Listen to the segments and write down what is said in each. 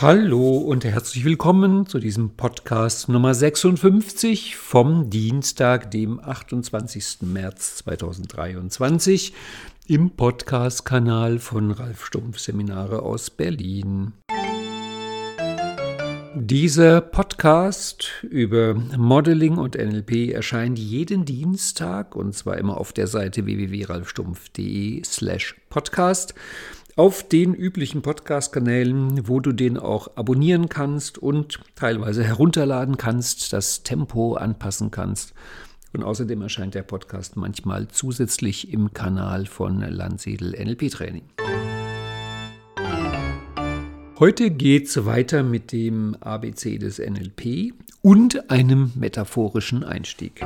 Hallo und herzlich willkommen zu diesem Podcast Nummer 56 vom Dienstag, dem 28. März 2023 im Podcast-Kanal von Ralf Stumpf Seminare aus Berlin. Dieser Podcast über Modeling und NLP erscheint jeden Dienstag und zwar immer auf der Seite www.ralfstumpf.de slash podcast auf den üblichen Podcast-Kanälen, wo du den auch abonnieren kannst und teilweise herunterladen kannst, das Tempo anpassen kannst. Und außerdem erscheint der Podcast manchmal zusätzlich im Kanal von Landsiedel NLP Training. Heute geht es weiter mit dem ABC des NLP und einem metaphorischen Einstieg.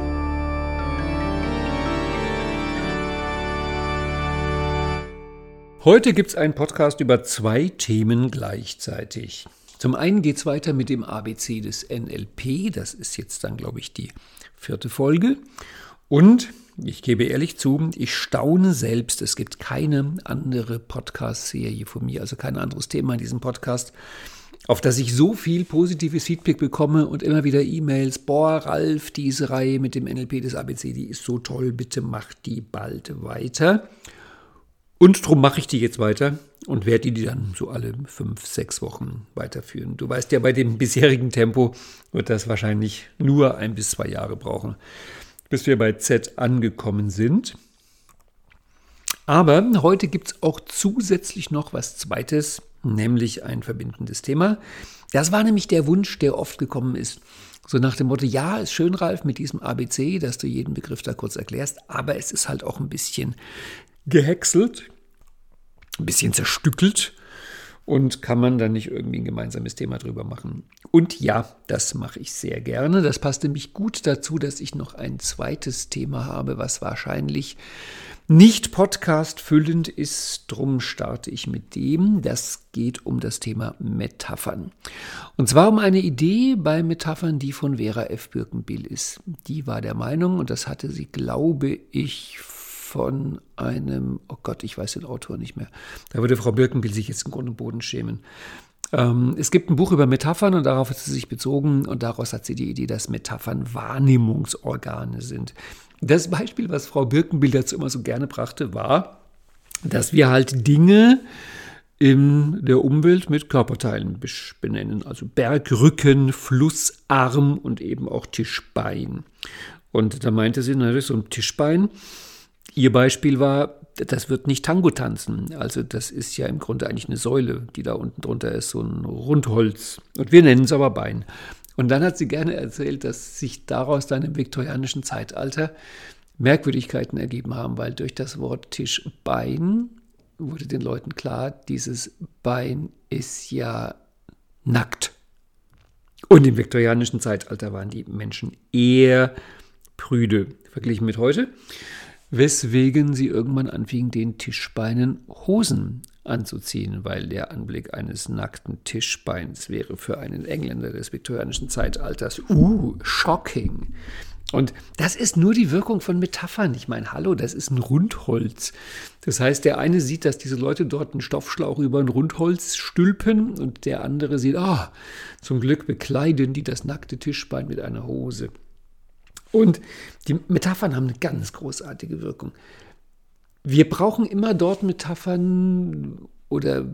Heute gibt es einen Podcast über zwei Themen gleichzeitig. Zum einen geht es weiter mit dem ABC des NLP. Das ist jetzt dann, glaube ich, die vierte Folge. Und ich gebe ehrlich zu, ich staune selbst. Es gibt keine andere Podcast-Serie von mir, also kein anderes Thema in diesem Podcast, auf das ich so viel positives Feedback bekomme und immer wieder E-Mails. Boah, Ralf, diese Reihe mit dem NLP des ABC, die ist so toll. Bitte mach die bald weiter. Und darum mache ich die jetzt weiter und werde die dann so alle fünf, sechs Wochen weiterführen. Du weißt ja, bei dem bisherigen Tempo wird das wahrscheinlich nur ein bis zwei Jahre brauchen, bis wir bei Z angekommen sind. Aber heute gibt es auch zusätzlich noch was Zweites, nämlich ein verbindendes Thema. Das war nämlich der Wunsch, der oft gekommen ist. So nach dem Motto, ja, ist schön, Ralf, mit diesem ABC, dass du jeden Begriff da kurz erklärst, aber es ist halt auch ein bisschen gehäckselt, ein bisschen zerstückelt und kann man dann nicht irgendwie ein gemeinsames Thema drüber machen. Und ja, das mache ich sehr gerne. Das passt nämlich gut dazu, dass ich noch ein zweites Thema habe, was wahrscheinlich nicht Podcast füllend ist. Drum starte ich mit dem. Das geht um das Thema Metaphern. Und zwar um eine Idee bei Metaphern, die von Vera F. Birkenbill ist. Die war der Meinung, und das hatte sie, glaube ich, von einem, oh Gott, ich weiß den Autor nicht mehr. Da würde Frau Birkenbill sich jetzt im Grund und Boden schämen. Ähm, es gibt ein Buch über Metaphern und darauf hat sie sich bezogen und daraus hat sie die Idee, dass Metaphern Wahrnehmungsorgane sind. Das Beispiel, was Frau Birkenbill dazu immer so gerne brachte, war, dass wir halt Dinge in der Umwelt mit Körperteilen benennen, also Bergrücken, Flussarm und eben auch Tischbein. Und da meinte sie, na, das ist so ein Tischbein Ihr Beispiel war, das wird nicht Tango tanzen. Also das ist ja im Grunde eigentlich eine Säule, die da unten drunter ist, so ein Rundholz. Und wir nennen es aber Bein. Und dann hat sie gerne erzählt, dass sich daraus dann im viktorianischen Zeitalter Merkwürdigkeiten ergeben haben, weil durch das Wort Tischbein wurde den Leuten klar, dieses Bein ist ja nackt. Und im viktorianischen Zeitalter waren die Menschen eher prüde verglichen mit heute weswegen sie irgendwann anfingen, den Tischbeinen Hosen anzuziehen, weil der Anblick eines nackten Tischbeins wäre für einen Engländer des viktorianischen Zeitalters, uh, shocking. Und das ist nur die Wirkung von Metaphern. Ich meine, hallo, das ist ein Rundholz. Das heißt, der eine sieht, dass diese Leute dort einen Stoffschlauch über ein Rundholz stülpen und der andere sieht, ah, oh, zum Glück bekleiden die das nackte Tischbein mit einer Hose. Und die Metaphern haben eine ganz großartige Wirkung. Wir brauchen immer dort Metaphern oder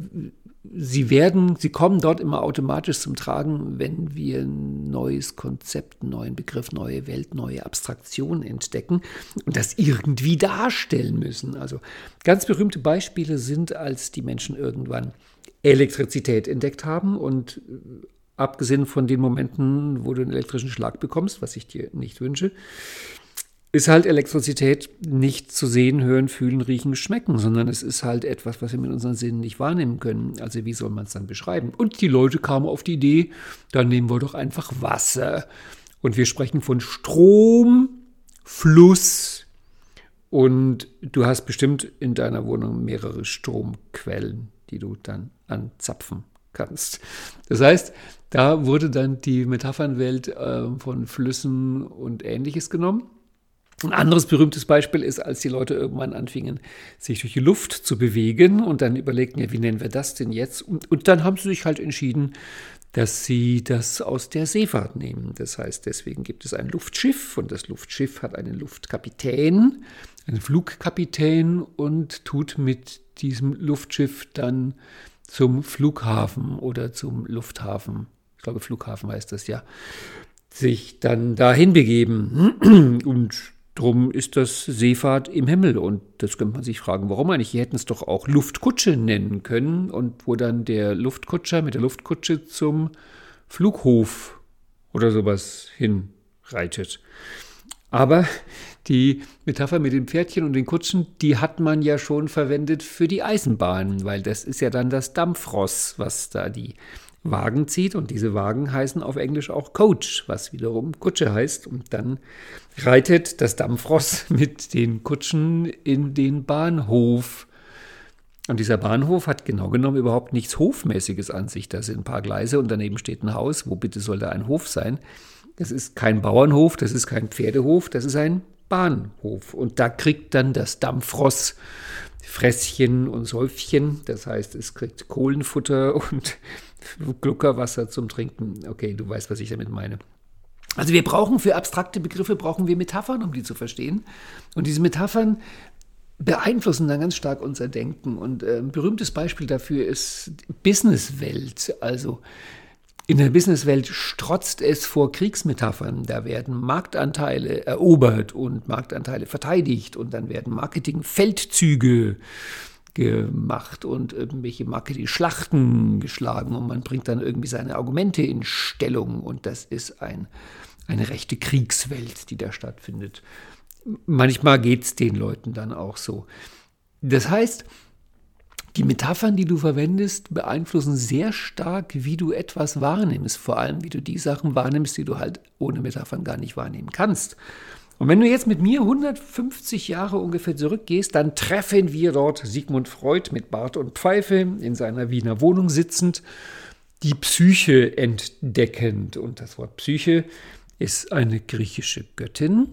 sie werden, sie kommen dort immer automatisch zum Tragen, wenn wir ein neues Konzept, einen neuen Begriff, neue Welt, neue Abstraktion entdecken und das irgendwie darstellen müssen. Also ganz berühmte Beispiele sind, als die Menschen irgendwann Elektrizität entdeckt haben und abgesehen von den Momenten, wo du einen elektrischen Schlag bekommst, was ich dir nicht wünsche, ist halt Elektrizität nicht zu sehen, hören, fühlen, riechen, schmecken, sondern es ist halt etwas, was wir mit unseren Sinnen nicht wahrnehmen können. Also wie soll man es dann beschreiben? Und die Leute kamen auf die Idee, dann nehmen wir doch einfach Wasser. Und wir sprechen von Strom, Fluss. Und du hast bestimmt in deiner Wohnung mehrere Stromquellen, die du dann anzapfen kannst. Das heißt, da wurde dann die Metaphernwelt äh, von Flüssen und ähnliches genommen. Ein anderes berühmtes Beispiel ist, als die Leute irgendwann anfingen, sich durch die Luft zu bewegen und dann überlegten, ja, wie nennen wir das denn jetzt? Und, und dann haben sie sich halt entschieden, dass sie das aus der Seefahrt nehmen. Das heißt, deswegen gibt es ein Luftschiff und das Luftschiff hat einen Luftkapitän, einen Flugkapitän und tut mit diesem Luftschiff dann zum Flughafen oder zum Lufthafen, ich glaube Flughafen heißt das ja, sich dann dahin begeben. Und drum ist das Seefahrt im Himmel. Und das könnte man sich fragen, warum eigentlich? Die hätten es doch auch Luftkutsche nennen können. Und wo dann der Luftkutscher mit der Luftkutsche zum Flughof oder sowas hinreitet. Aber die Metapher mit den Pferdchen und den Kutschen, die hat man ja schon verwendet für die Eisenbahn, weil das ist ja dann das Dampfross, was da die Wagen zieht. Und diese Wagen heißen auf Englisch auch Coach, was wiederum Kutsche heißt. Und dann reitet das Dampfross mit den Kutschen in den Bahnhof. Und dieser Bahnhof hat genau genommen überhaupt nichts Hofmäßiges an sich. Da sind ein paar Gleise und daneben steht ein Haus. Wo bitte soll da ein Hof sein? Das ist kein Bauernhof, das ist kein Pferdehof, das ist ein Bahnhof. Und da kriegt dann das Dampfross Fresschen und Säufchen. Das heißt, es kriegt Kohlenfutter und Gluckerwasser zum Trinken. Okay, du weißt, was ich damit meine. Also wir brauchen für abstrakte Begriffe brauchen wir Metaphern, um die zu verstehen. Und diese Metaphern beeinflussen dann ganz stark unser Denken. Und äh, ein berühmtes Beispiel dafür ist Businesswelt. Also in der Businesswelt strotzt es vor Kriegsmetaphern. Da werden Marktanteile erobert und Marktanteile verteidigt und dann werden Marketingfeldzüge gemacht und irgendwelche Marketing-Schlachten geschlagen und man bringt dann irgendwie seine Argumente in Stellung und das ist ein, eine rechte Kriegswelt, die da stattfindet. Manchmal geht es den Leuten dann auch so. Das heißt, die Metaphern, die du verwendest, beeinflussen sehr stark, wie du etwas wahrnimmst. Vor allem, wie du die Sachen wahrnimmst, die du halt ohne Metaphern gar nicht wahrnehmen kannst. Und wenn du jetzt mit mir 150 Jahre ungefähr zurückgehst, dann treffen wir dort Sigmund Freud mit Bart und Pfeife in seiner Wiener Wohnung sitzend, die Psyche entdeckend. Und das Wort Psyche ist eine griechische Göttin,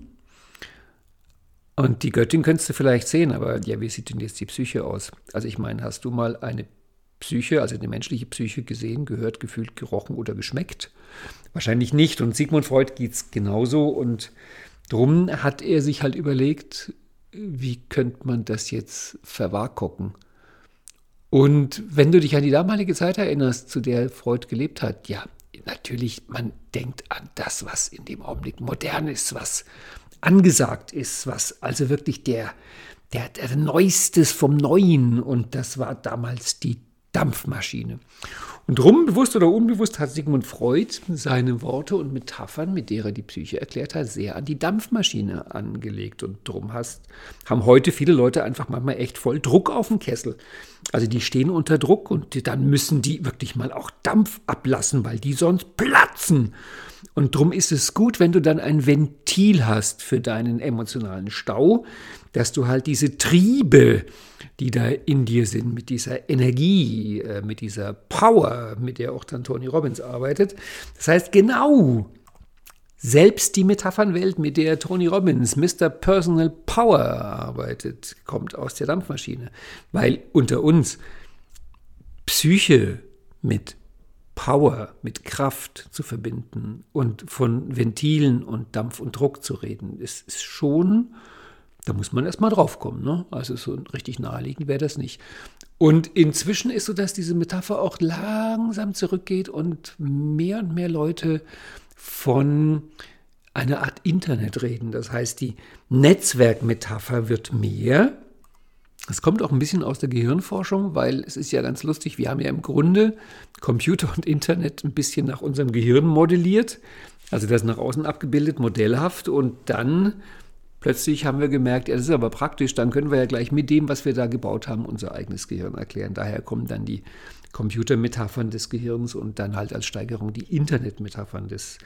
und die Göttin könntest du vielleicht sehen, aber ja, wie sieht denn jetzt die Psyche aus? Also ich meine, hast du mal eine Psyche, also eine menschliche Psyche gesehen, gehört, gefühlt, gerochen oder geschmeckt? Wahrscheinlich nicht. Und Sigmund Freud geht es genauso. Und drum hat er sich halt überlegt, wie könnte man das jetzt verwahrkocken? Und wenn du dich an die damalige Zeit erinnerst, zu der Freud gelebt hat, ja, natürlich, man denkt an das, was in dem Augenblick modern ist, was angesagt ist, was also wirklich der, der, der Neuestes vom Neuen und das war damals die Dampfmaschine. Und drum, bewusst oder unbewusst, hat Sigmund Freud seine Worte und Metaphern, mit der er die Psyche erklärt hat, sehr an die Dampfmaschine angelegt. Und drum hast, haben heute viele Leute einfach manchmal echt voll Druck auf dem Kessel. Also die stehen unter Druck und dann müssen die wirklich mal auch Dampf ablassen, weil die sonst platzen. Und drum ist es gut, wenn du dann ein Ventil hast für deinen emotionalen Stau, dass du halt diese Triebe, die da in dir sind, mit dieser Energie, äh, mit dieser Power, mit der auch dann Tony Robbins arbeitet. Das heißt, genau selbst die Metaphernwelt, mit der Tony Robbins, Mr. Personal Power arbeitet, kommt aus der Dampfmaschine. Weil unter uns Psyche mit Power, mit Kraft zu verbinden und von Ventilen und Dampf und Druck zu reden, ist, ist schon, da muss man erstmal drauf kommen. Ne? Also so richtig naheliegend wäre das nicht. Und inzwischen ist so, dass diese Metapher auch langsam zurückgeht und mehr und mehr Leute von einer Art Internet reden. Das heißt, die Netzwerkmetapher wird mehr es kommt auch ein bisschen aus der Gehirnforschung, weil es ist ja ganz lustig, wir haben ja im Grunde Computer und Internet ein bisschen nach unserem Gehirn modelliert, also das nach außen abgebildet, modellhaft und dann plötzlich haben wir gemerkt, ja, das ist aber praktisch, dann können wir ja gleich mit dem, was wir da gebaut haben, unser eigenes Gehirn erklären. Daher kommen dann die Computermetaphern des Gehirns und dann halt als Steigerung die Internetmetaphern des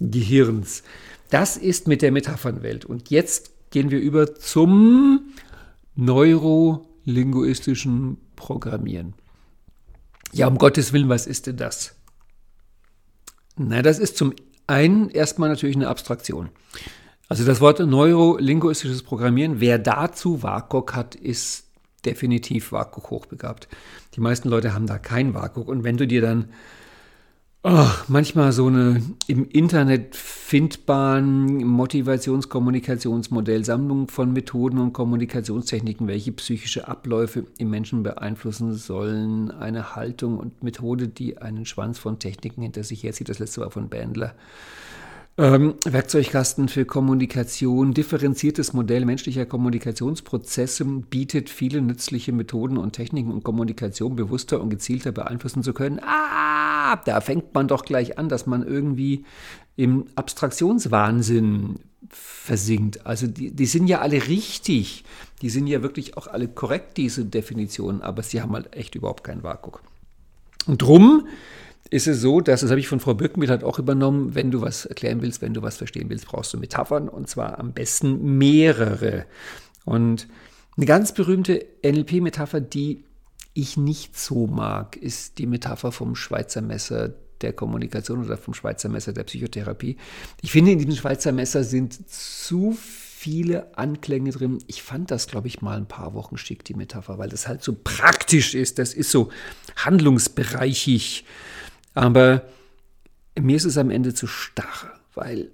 Gehirns. Das ist mit der Metaphernwelt. Und jetzt gehen wir über zum neurolinguistischen Programmieren. Ja, um Gottes Willen, was ist denn das? Na, das ist zum einen erstmal natürlich eine Abstraktion. Also das Wort neurolinguistisches Programmieren, wer dazu WAKOK hat, ist definitiv WAKOK hochbegabt. Die meisten Leute haben da kein WAKOK. Und wenn du dir dann oh, manchmal so eine im Internet findbaren Motivationskommunikationsmodell, Sammlung von Methoden und Kommunikationstechniken, welche psychische Abläufe im Menschen beeinflussen sollen, eine Haltung und Methode, die einen Schwanz von Techniken hinter sich herzieht. Das letzte war von Bandler. Ähm, Werkzeugkasten für Kommunikation, differenziertes Modell menschlicher Kommunikationsprozesse bietet viele nützliche Methoden und Techniken, um Kommunikation bewusster und gezielter beeinflussen zu können. Ah, da fängt man doch gleich an, dass man irgendwie im Abstraktionswahnsinn versinkt. Also die, die sind ja alle richtig, die sind ja wirklich auch alle korrekt, diese Definitionen, aber sie haben halt echt überhaupt keinen Vakuum. Und drum ist es so, dass, das habe ich von Frau Birkenbild halt auch übernommen, wenn du was erklären willst, wenn du was verstehen willst, brauchst du Metaphern und zwar am besten mehrere. Und eine ganz berühmte NLP-Metapher, die ich nicht so mag, ist die Metapher vom Schweizer Messer der Kommunikation oder vom Schweizer Messer der Psychotherapie. Ich finde, in diesem Schweizer Messer sind zu viele Anklänge drin. Ich fand das, glaube ich, mal ein paar Wochen schick, die Metapher, weil das halt so praktisch ist. Das ist so handlungsbereichig. Aber mir ist es am Ende zu starr, weil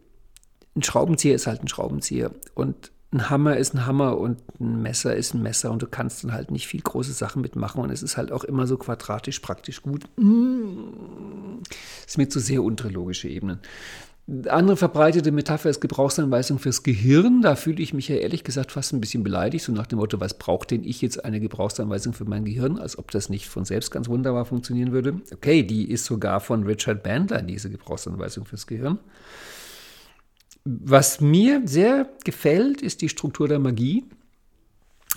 ein Schraubenzieher ist halt ein Schraubenzieher und ein Hammer ist ein Hammer und ein Messer ist ein Messer und du kannst dann halt nicht viel große Sachen mitmachen und es ist halt auch immer so quadratisch praktisch gut. Mm. ist mir zu sehr untere Ebenen. Andere verbreitete Metapher ist Gebrauchsanweisung fürs Gehirn. Da fühle ich mich ja ehrlich gesagt fast ein bisschen beleidigt, so nach dem Motto, was braucht denn ich jetzt eine Gebrauchsanweisung für mein Gehirn, als ob das nicht von selbst ganz wunderbar funktionieren würde. Okay, die ist sogar von Richard Bandler, diese Gebrauchsanweisung fürs Gehirn. Was mir sehr gefällt, ist die Struktur der Magie.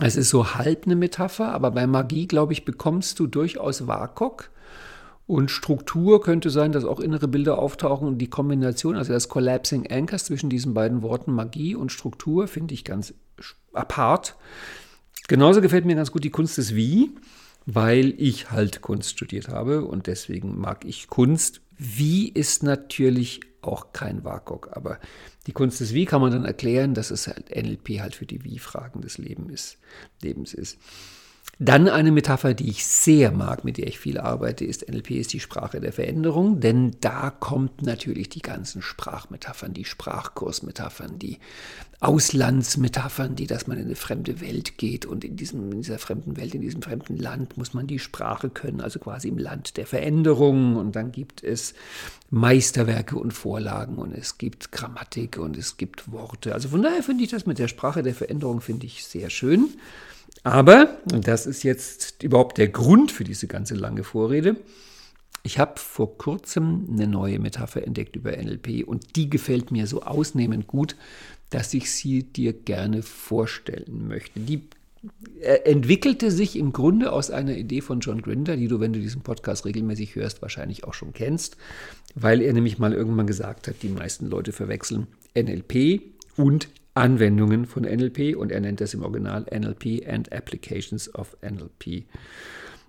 Es ist so halb eine Metapher, aber bei Magie, glaube ich, bekommst du durchaus WAKOK und Struktur könnte sein, dass auch innere Bilder auftauchen und die Kombination, also das Collapsing Anchors zwischen diesen beiden Worten Magie und Struktur, finde ich ganz apart. Genauso gefällt mir ganz gut die Kunst des Wie, weil ich halt Kunst studiert habe und deswegen mag ich Kunst. Wie ist natürlich auch kein WAKOK, aber die Kunst des Wie kann man dann erklären, dass es halt NLP halt für die Wie-Fragen des Lebens ist. Dann eine Metapher, die ich sehr mag, mit der ich viel arbeite, ist NLP ist die Sprache der Veränderung, denn da kommt natürlich die ganzen Sprachmetaphern, die Sprachkursmetaphern, die Auslandsmetaphern, die, dass man in eine fremde Welt geht und in, diesem, in dieser fremden Welt, in diesem fremden Land muss man die Sprache können, also quasi im Land der Veränderung und dann gibt es Meisterwerke und Vorlagen und es gibt Grammatik und es gibt Worte. Also von daher finde ich das mit der Sprache der Veränderung finde ich sehr schön. Aber, und das ist jetzt überhaupt der Grund für diese ganze lange Vorrede, ich habe vor kurzem eine neue Metapher entdeckt über NLP und die gefällt mir so ausnehmend gut, dass ich sie dir gerne vorstellen möchte. Die äh, entwickelte sich im Grunde aus einer Idee von John Grinder, die du, wenn du diesen Podcast regelmäßig hörst, wahrscheinlich auch schon kennst, weil er nämlich mal irgendwann gesagt hat, die meisten Leute verwechseln NLP und Anwendungen von NLP und er nennt das im Original NLP and Applications of NLP.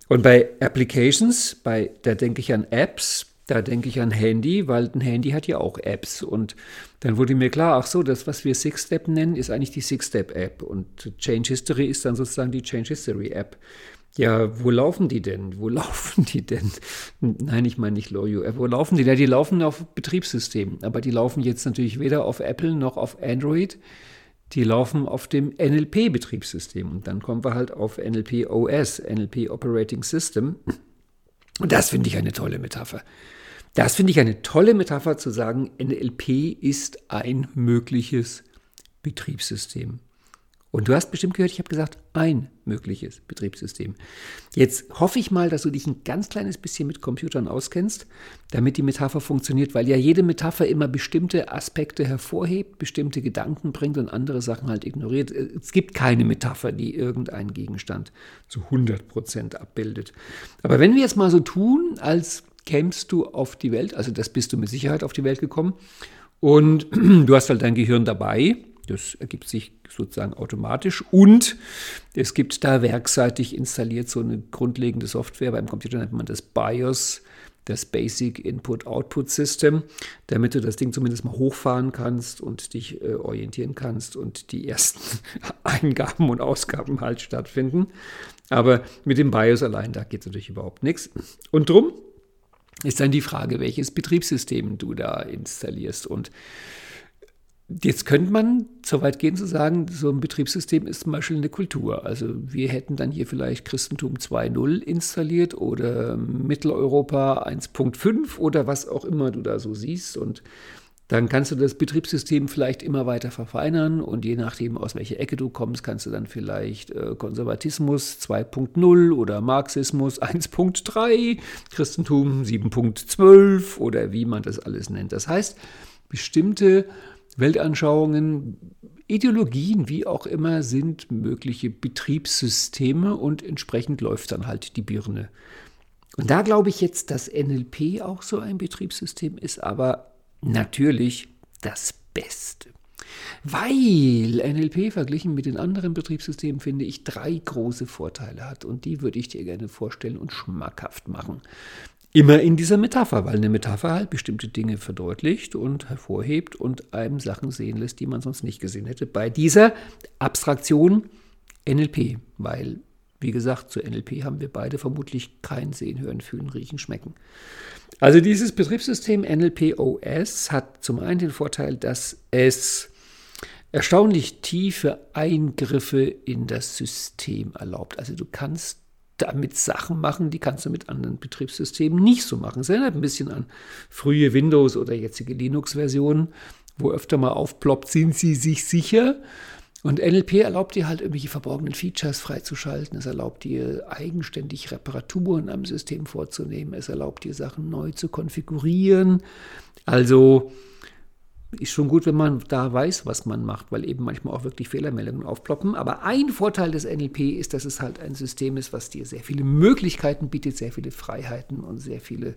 Und bei Applications, bei, da denke ich an Apps, da denke ich an Handy, weil ein Handy hat ja auch Apps. Und dann wurde mir klar, ach so, das, was wir Six-Step nennen, ist eigentlich die Six-Step-App. Und Change History ist dann sozusagen die Change History-App. Ja, wo laufen die denn? Wo laufen die denn? Nein, ich meine nicht Loyo. Wo laufen die? Ja, die laufen auf Betriebssystemen, aber die laufen jetzt natürlich weder auf Apple noch auf Android. Die laufen auf dem NLP-Betriebssystem. Und dann kommen wir halt auf NLP OS, NLP Operating System. Und das finde ich eine tolle Metapher. Das finde ich eine tolle Metapher zu sagen, NLP ist ein mögliches Betriebssystem. Und du hast bestimmt gehört, ich habe gesagt, ein mögliches Betriebssystem. Jetzt hoffe ich mal, dass du dich ein ganz kleines bisschen mit Computern auskennst, damit die Metapher funktioniert, weil ja jede Metapher immer bestimmte Aspekte hervorhebt, bestimmte Gedanken bringt und andere Sachen halt ignoriert. Es gibt keine Metapher, die irgendeinen Gegenstand zu 100 Prozent abbildet. Aber wenn wir jetzt mal so tun, als kämst du auf die Welt, also das bist du mit Sicherheit auf die Welt gekommen, und du hast halt dein Gehirn dabei, Das ergibt sich sozusagen automatisch. Und es gibt da werkseitig installiert so eine grundlegende Software. Beim Computer nennt man das BIOS, das Basic Input-Output System, damit du das Ding zumindest mal hochfahren kannst und dich äh, orientieren kannst und die ersten Eingaben und Ausgaben halt stattfinden. Aber mit dem BIOS allein, da geht natürlich überhaupt nichts. Und drum ist dann die Frage, welches Betriebssystem du da installierst. Und Jetzt könnte man so weit gehen zu sagen, so ein Betriebssystem ist zum Beispiel eine Kultur. Also wir hätten dann hier vielleicht Christentum 2.0 installiert oder Mitteleuropa 1.5 oder was auch immer du da so siehst. Und dann kannst du das Betriebssystem vielleicht immer weiter verfeinern und je nachdem, aus welcher Ecke du kommst, kannst du dann vielleicht äh, Konservatismus 2.0 oder Marxismus 1.3, Christentum 7.12 oder wie man das alles nennt. Das heißt, bestimmte Weltanschauungen, Ideologien, wie auch immer, sind mögliche Betriebssysteme und entsprechend läuft dann halt die Birne. Und da glaube ich jetzt, dass NLP auch so ein Betriebssystem ist, aber natürlich das Beste. Weil NLP verglichen mit den anderen Betriebssystemen, finde ich, drei große Vorteile hat. Und die würde ich dir gerne vorstellen und schmackhaft machen. Immer in dieser Metapher, weil eine Metapher halt bestimmte Dinge verdeutlicht und hervorhebt und einem Sachen sehen lässt, die man sonst nicht gesehen hätte. Bei dieser Abstraktion NLP, weil, wie gesagt, zu NLP haben wir beide vermutlich kein Sehen, Hören, Fühlen, Riechen, Schmecken. Also dieses Betriebssystem NLP OS hat zum einen den Vorteil, dass es erstaunlich tiefe Eingriffe in das System erlaubt. Also du kannst damit Sachen machen, die kannst du mit anderen Betriebssystemen nicht so machen. Es erinnert ein bisschen an frühe Windows- oder jetzige Linux-Versionen, wo öfter mal aufploppt, sind sie sich sicher? Und NLP erlaubt dir halt irgendwelche verborgenen Features freizuschalten. Es erlaubt dir eigenständig Reparaturen am System vorzunehmen. Es erlaubt dir Sachen neu zu konfigurieren. Also ist schon gut, wenn man da weiß, was man macht, weil eben manchmal auch wirklich Fehlermeldungen aufploppen. Aber ein Vorteil des NLP ist, dass es halt ein System ist, was dir sehr viele Möglichkeiten bietet, sehr viele Freiheiten und sehr viele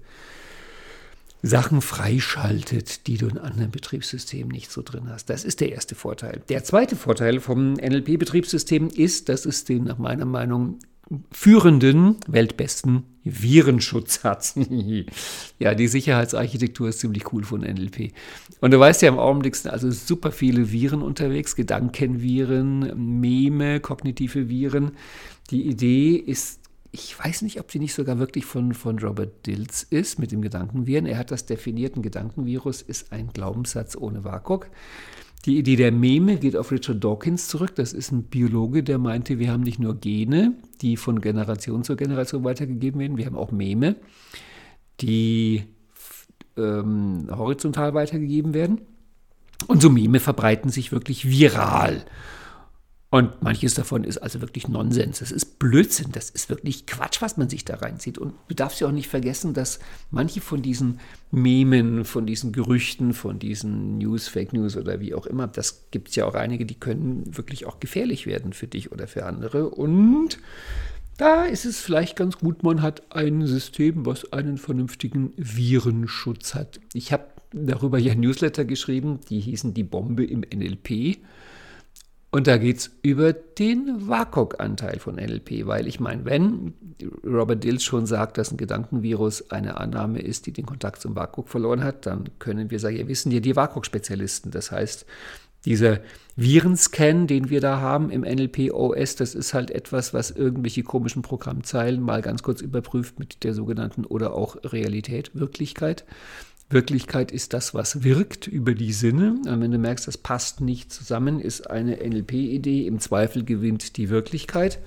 Sachen freischaltet, die du in anderen Betriebssystemen nicht so drin hast. Das ist der erste Vorteil. Der zweite Vorteil vom NLP-Betriebssystem ist, dass es den nach meiner Meinung führenden, weltbesten Virenschutz hat. ja, die Sicherheitsarchitektur ist ziemlich cool von NLP. Und du weißt ja im Augenblick sind also super viele Viren unterwegs, Gedankenviren, Meme, kognitive Viren. Die Idee ist, ich weiß nicht, ob die nicht sogar wirklich von, von Robert Dills ist mit dem Gedankenviren. Er hat das definiert, ein Gedankenvirus ist ein Glaubenssatz ohne WAKOK. Die Idee der Meme geht auf Richard Dawkins zurück. Das ist ein Biologe, der meinte, wir haben nicht nur Gene, die von Generation zu Generation weitergegeben werden, wir haben auch Meme, die ähm, horizontal weitergegeben werden. Und so Meme verbreiten sich wirklich viral. Und manches davon ist also wirklich Nonsens. Das ist Blödsinn. Das ist wirklich Quatsch, was man sich da reinzieht. Und du darfst ja auch nicht vergessen, dass manche von diesen Memen, von diesen Gerüchten, von diesen News, Fake News oder wie auch immer, das gibt es ja auch einige, die können wirklich auch gefährlich werden für dich oder für andere. Und da ist es vielleicht ganz gut, man hat ein System, was einen vernünftigen Virenschutz hat. Ich habe darüber ja Newsletter geschrieben, die hießen Die Bombe im NLP. Und da geht es über den WAKOK-Anteil von NLP, weil ich meine, wenn Robert Dills schon sagt, dass ein Gedankenvirus eine Annahme ist, die den Kontakt zum WAKOK verloren hat, dann können wir sagen, ja, wissen ja die WAKOK-Spezialisten. Das heißt, dieser Virenscan, den wir da haben im NLP-OS, das ist halt etwas, was irgendwelche komischen Programmzeilen mal ganz kurz überprüft mit der sogenannten oder auch Realität, Wirklichkeit. Wirklichkeit ist das, was wirkt über die Sinne. Und wenn du merkst, das passt nicht zusammen, ist eine NLP-Idee. Im Zweifel gewinnt die Wirklichkeit.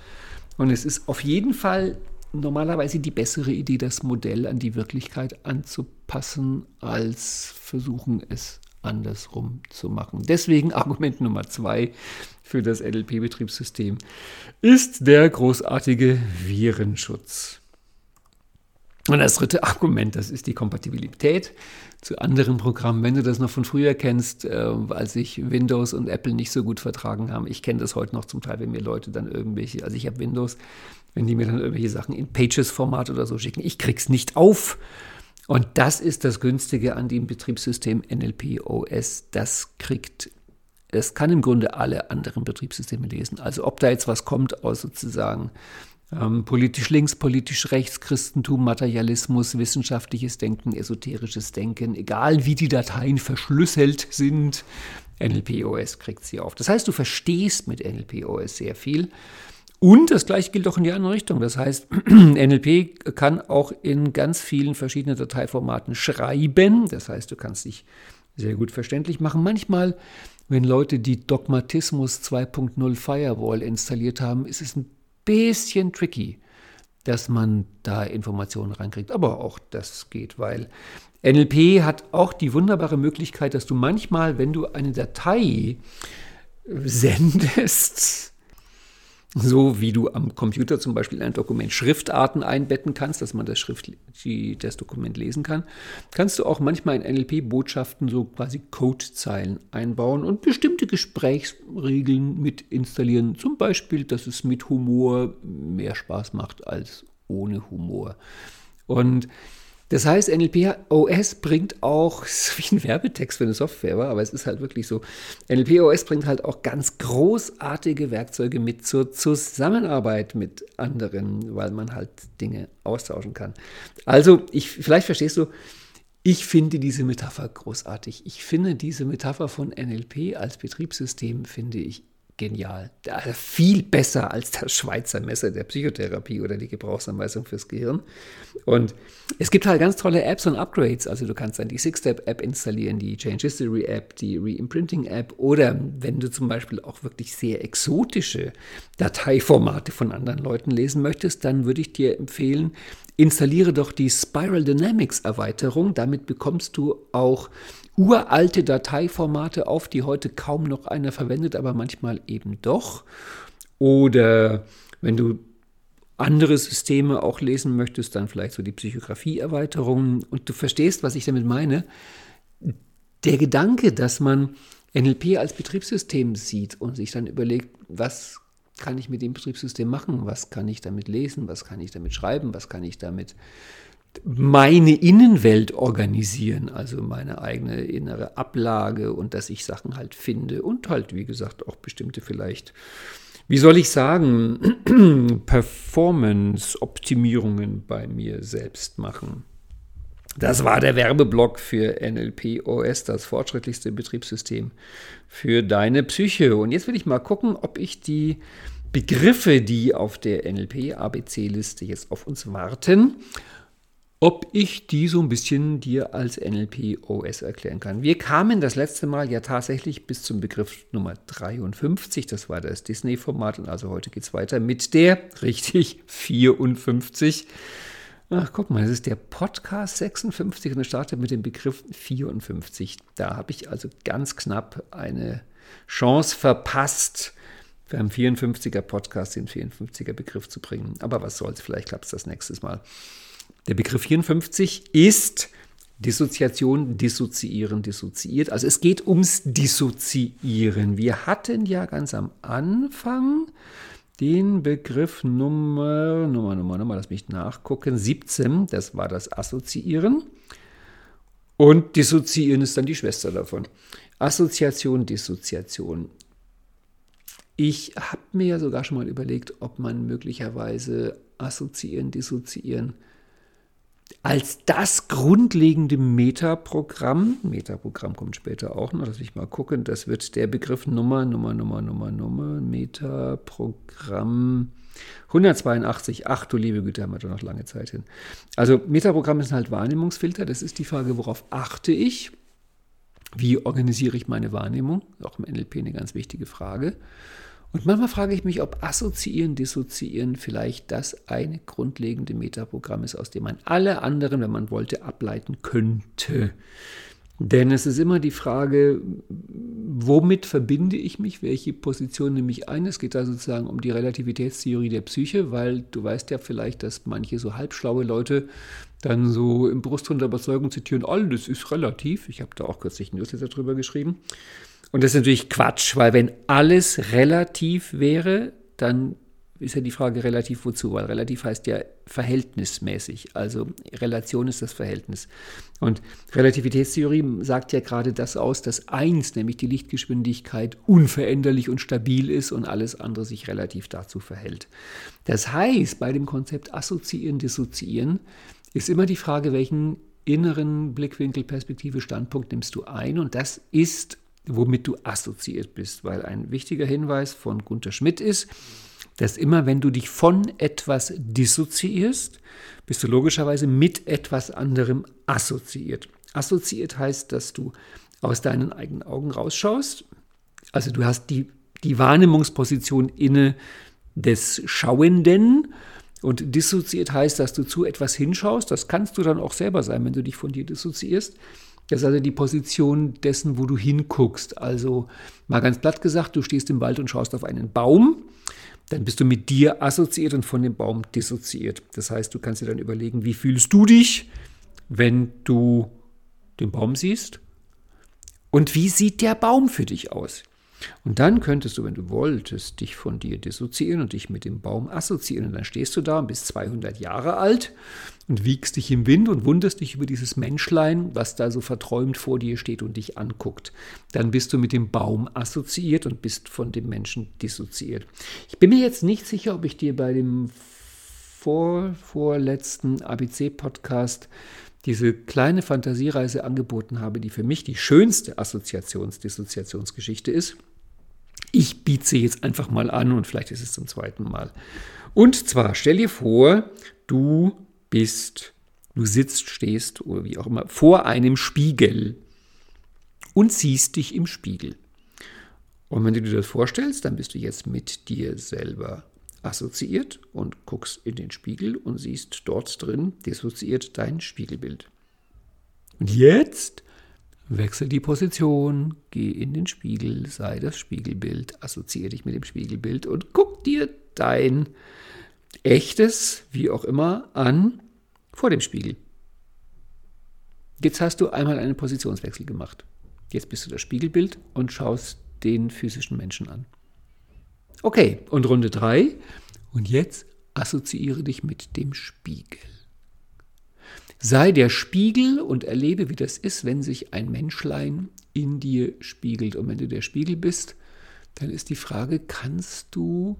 Und es ist auf jeden Fall normalerweise die bessere Idee, das Modell an die Wirklichkeit anzupassen, als versuchen es andersrum zu machen. Deswegen Argument Nummer zwei für das NLP-Betriebssystem ist der großartige Virenschutz. Und das dritte Argument, das ist die Kompatibilität zu anderen Programmen. Wenn du das noch von früher kennst, äh, als sich Windows und Apple nicht so gut vertragen haben, ich kenne das heute noch zum Teil, wenn mir Leute dann irgendwelche, also ich habe Windows, wenn die mir dann irgendwelche Sachen in Pages-Format oder so schicken, ich krieg's nicht auf. Und das ist das Günstige an dem Betriebssystem NLP OS. Das kriegt es kann im Grunde alle anderen Betriebssysteme lesen. Also ob da jetzt was kommt aus sozusagen ähm, politisch links, politisch rechts, Christentum, Materialismus, wissenschaftliches Denken, esoterisches Denken, egal wie die Dateien verschlüsselt sind, NLP-OS kriegt sie auf. Das heißt, du verstehst mit NLP-OS sehr viel. Und das gleiche gilt auch in die andere Richtung. Das heißt, NLP kann auch in ganz vielen verschiedenen Dateiformaten schreiben. Das heißt, du kannst dich sehr gut verständlich machen. Manchmal, wenn Leute die Dogmatismus 2.0 Firewall installiert haben, ist es ein bisschen tricky, dass man da Informationen reinkriegt. Aber auch das geht, weil NLP hat auch die wunderbare Möglichkeit, dass du manchmal, wenn du eine Datei sendest, so wie du am Computer zum Beispiel ein Dokument Schriftarten einbetten kannst, dass man das, Schrift, die, das Dokument lesen kann, kannst du auch manchmal in NLP-Botschaften so quasi Codezeilen einbauen und bestimmte Gesprächsregeln mit installieren. Zum Beispiel, dass es mit Humor mehr Spaß macht als ohne Humor. Und das heißt, NLP OS bringt auch, wie ein Werbetext für eine Software war, aber es ist halt wirklich so, NLP OS bringt halt auch ganz großartige Werkzeuge mit zur Zusammenarbeit mit anderen, weil man halt Dinge austauschen kann. Also, ich, vielleicht verstehst du, ich finde diese Metapher großartig. Ich finde diese Metapher von NLP als Betriebssystem, finde ich genial. Viel besser als das Schweizer Messer der Psychotherapie oder die Gebrauchsanweisung fürs Gehirn. Und es gibt halt ganz tolle Apps und Upgrades. Also du kannst dann die Six-Step-App installieren, die Change History-App, die Reimprinting-App oder wenn du zum Beispiel auch wirklich sehr exotische Dateiformate von anderen Leuten lesen möchtest, dann würde ich dir empfehlen, installiere doch die Spiral Dynamics Erweiterung. Damit bekommst du auch uralte Dateiformate auf, die heute kaum noch einer verwendet, aber manchmal eben doch. Oder wenn du andere Systeme auch lesen möchtest, dann vielleicht so die Psychografie-Erweiterungen. Und du verstehst, was ich damit meine. Der Gedanke, dass man NLP als Betriebssystem sieht und sich dann überlegt, was kann ich mit dem Betriebssystem machen, was kann ich damit lesen, was kann ich damit schreiben, was kann ich damit meine Innenwelt organisieren, also meine eigene innere Ablage und dass ich Sachen halt finde und halt, wie gesagt, auch bestimmte vielleicht, wie soll ich sagen, Performance-Optimierungen bei mir selbst machen. Das war der Werbeblock für NLP OS, das fortschrittlichste Betriebssystem für deine Psyche. Und jetzt will ich mal gucken, ob ich die Begriffe, die auf der NLP-ABC-Liste jetzt auf uns warten, ob ich die so ein bisschen dir als NLP-OS erklären kann. Wir kamen das letzte Mal ja tatsächlich bis zum Begriff Nummer 53, das war das Disney-Format und also heute geht es weiter mit der, richtig, 54. Ach, guck mal, das ist der Podcast 56 und er startet mit dem Begriff 54. Da habe ich also ganz knapp eine Chance verpasst, beim 54er Podcast den 54er Begriff zu bringen. Aber was soll's, vielleicht klappt es das nächstes Mal. Der Begriff 54 ist Dissoziation, dissoziieren, dissoziiert. Also es geht ums Dissoziieren. Wir hatten ja ganz am Anfang den Begriff Nummer, Nummer, Nummer, Nummer, lass mich nachgucken, 17, das war das Assoziieren. Und Dissoziieren ist dann die Schwester davon. Assoziation, Dissoziation. Ich habe mir ja sogar schon mal überlegt, ob man möglicherweise Assoziieren, Dissoziieren als das grundlegende Metaprogramm, Metaprogramm kommt später auch noch, lass mich mal gucken, das wird der Begriff Nummer, Nummer, Nummer, Nummer, Nummer, Metaprogramm 182, ach du liebe Güte, haben wir da noch lange Zeit hin. Also Metaprogramm ist halt Wahrnehmungsfilter, das ist die Frage, worauf achte ich? Wie organisiere ich meine Wahrnehmung? Auch im NLP eine ganz wichtige Frage. Und manchmal frage ich mich, ob Assoziieren, Dissoziieren vielleicht das eine grundlegende Metaprogramm ist, aus dem man alle anderen, wenn man wollte, ableiten könnte. Denn es ist immer die Frage, womit verbinde ich mich, welche Position nehme ich ein? Es geht da sozusagen um die Relativitätstheorie der Psyche, weil du weißt ja vielleicht, dass manche so halbschlaue Leute dann so im Brustton der Überzeugung zitieren, alles ist relativ. Ich habe da auch kürzlich ein Newsletter drüber geschrieben. Und das ist natürlich Quatsch, weil wenn alles relativ wäre, dann ist ja die Frage relativ wozu, weil relativ heißt ja verhältnismäßig. Also Relation ist das Verhältnis. Und Relativitätstheorie sagt ja gerade das aus, dass eins, nämlich die Lichtgeschwindigkeit, unveränderlich und stabil ist und alles andere sich relativ dazu verhält. Das heißt, bei dem Konzept Assoziieren, Dissoziieren ist immer die Frage, welchen inneren Blickwinkel, Perspektive, Standpunkt nimmst du ein. Und das ist womit du assoziiert bist, weil ein wichtiger Hinweis von Gunther Schmidt ist, dass immer wenn du dich von etwas dissoziierst, bist du logischerweise mit etwas anderem assoziiert. Assoziiert heißt, dass du aus deinen eigenen Augen rausschaust. Also du hast die, die Wahrnehmungsposition inne des Schauenden. Und dissoziiert heißt, dass du zu etwas hinschaust. Das kannst du dann auch selber sein, wenn du dich von dir dissoziierst. Das ist also die Position dessen, wo du hinguckst. Also mal ganz platt gesagt, du stehst im Wald und schaust auf einen Baum, dann bist du mit dir assoziiert und von dem Baum dissoziiert. Das heißt, du kannst dir dann überlegen, wie fühlst du dich, wenn du den Baum siehst? Und wie sieht der Baum für dich aus? Und dann könntest du, wenn du wolltest, dich von dir dissoziieren und dich mit dem Baum assoziieren. Und dann stehst du da und bist 200 Jahre alt und wiegst dich im Wind und wunderst dich über dieses Menschlein, was da so verträumt vor dir steht und dich anguckt. Dann bist du mit dem Baum assoziiert und bist von dem Menschen dissoziiert. Ich bin mir jetzt nicht sicher, ob ich dir bei dem vor, vorletzten ABC-Podcast diese kleine Fantasiereise angeboten habe, die für mich die schönste Assoziations-Dissoziationsgeschichte ist. Ich biete sie jetzt einfach mal an und vielleicht ist es zum zweiten Mal. Und zwar stell dir vor, du bist, du sitzt, stehst oder wie auch immer vor einem Spiegel und siehst dich im Spiegel. Und wenn du dir das vorstellst, dann bist du jetzt mit dir selber assoziiert und guckst in den Spiegel und siehst dort drin dissoziiert dein Spiegelbild. Und jetzt wechsel die Position, geh in den Spiegel, sei das Spiegelbild, assoziiere dich mit dem Spiegelbild und guck dir dein echtes, wie auch immer, an vor dem Spiegel. Jetzt hast du einmal einen Positionswechsel gemacht. Jetzt bist du das Spiegelbild und schaust den physischen Menschen an. Okay, und Runde 3. Und jetzt assoziiere dich mit dem Spiegel. Sei der Spiegel und erlebe, wie das ist, wenn sich ein Menschlein in dir spiegelt. Und wenn du der Spiegel bist, dann ist die Frage, kannst du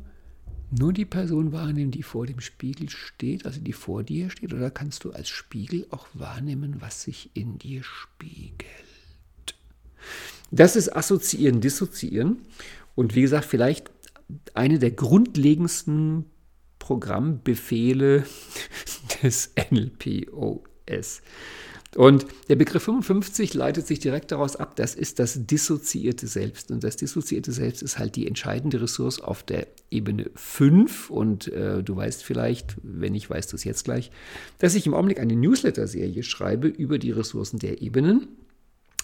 nur die Person wahrnehmen, die vor dem Spiegel steht, also die vor dir steht, oder kannst du als Spiegel auch wahrnehmen, was sich in dir spiegelt? Das ist Assoziieren, Dissoziieren. Und wie gesagt, vielleicht eine der grundlegendsten Programmbefehle des NLPOS. Und der Begriff 55 leitet sich direkt daraus ab, das ist das dissoziierte Selbst. Und das dissoziierte Selbst ist halt die entscheidende Ressource auf der Ebene 5. Und äh, du weißt vielleicht, wenn nicht, weißt du es jetzt gleich, dass ich im Augenblick eine Newsletter-Serie schreibe über die Ressourcen der Ebenen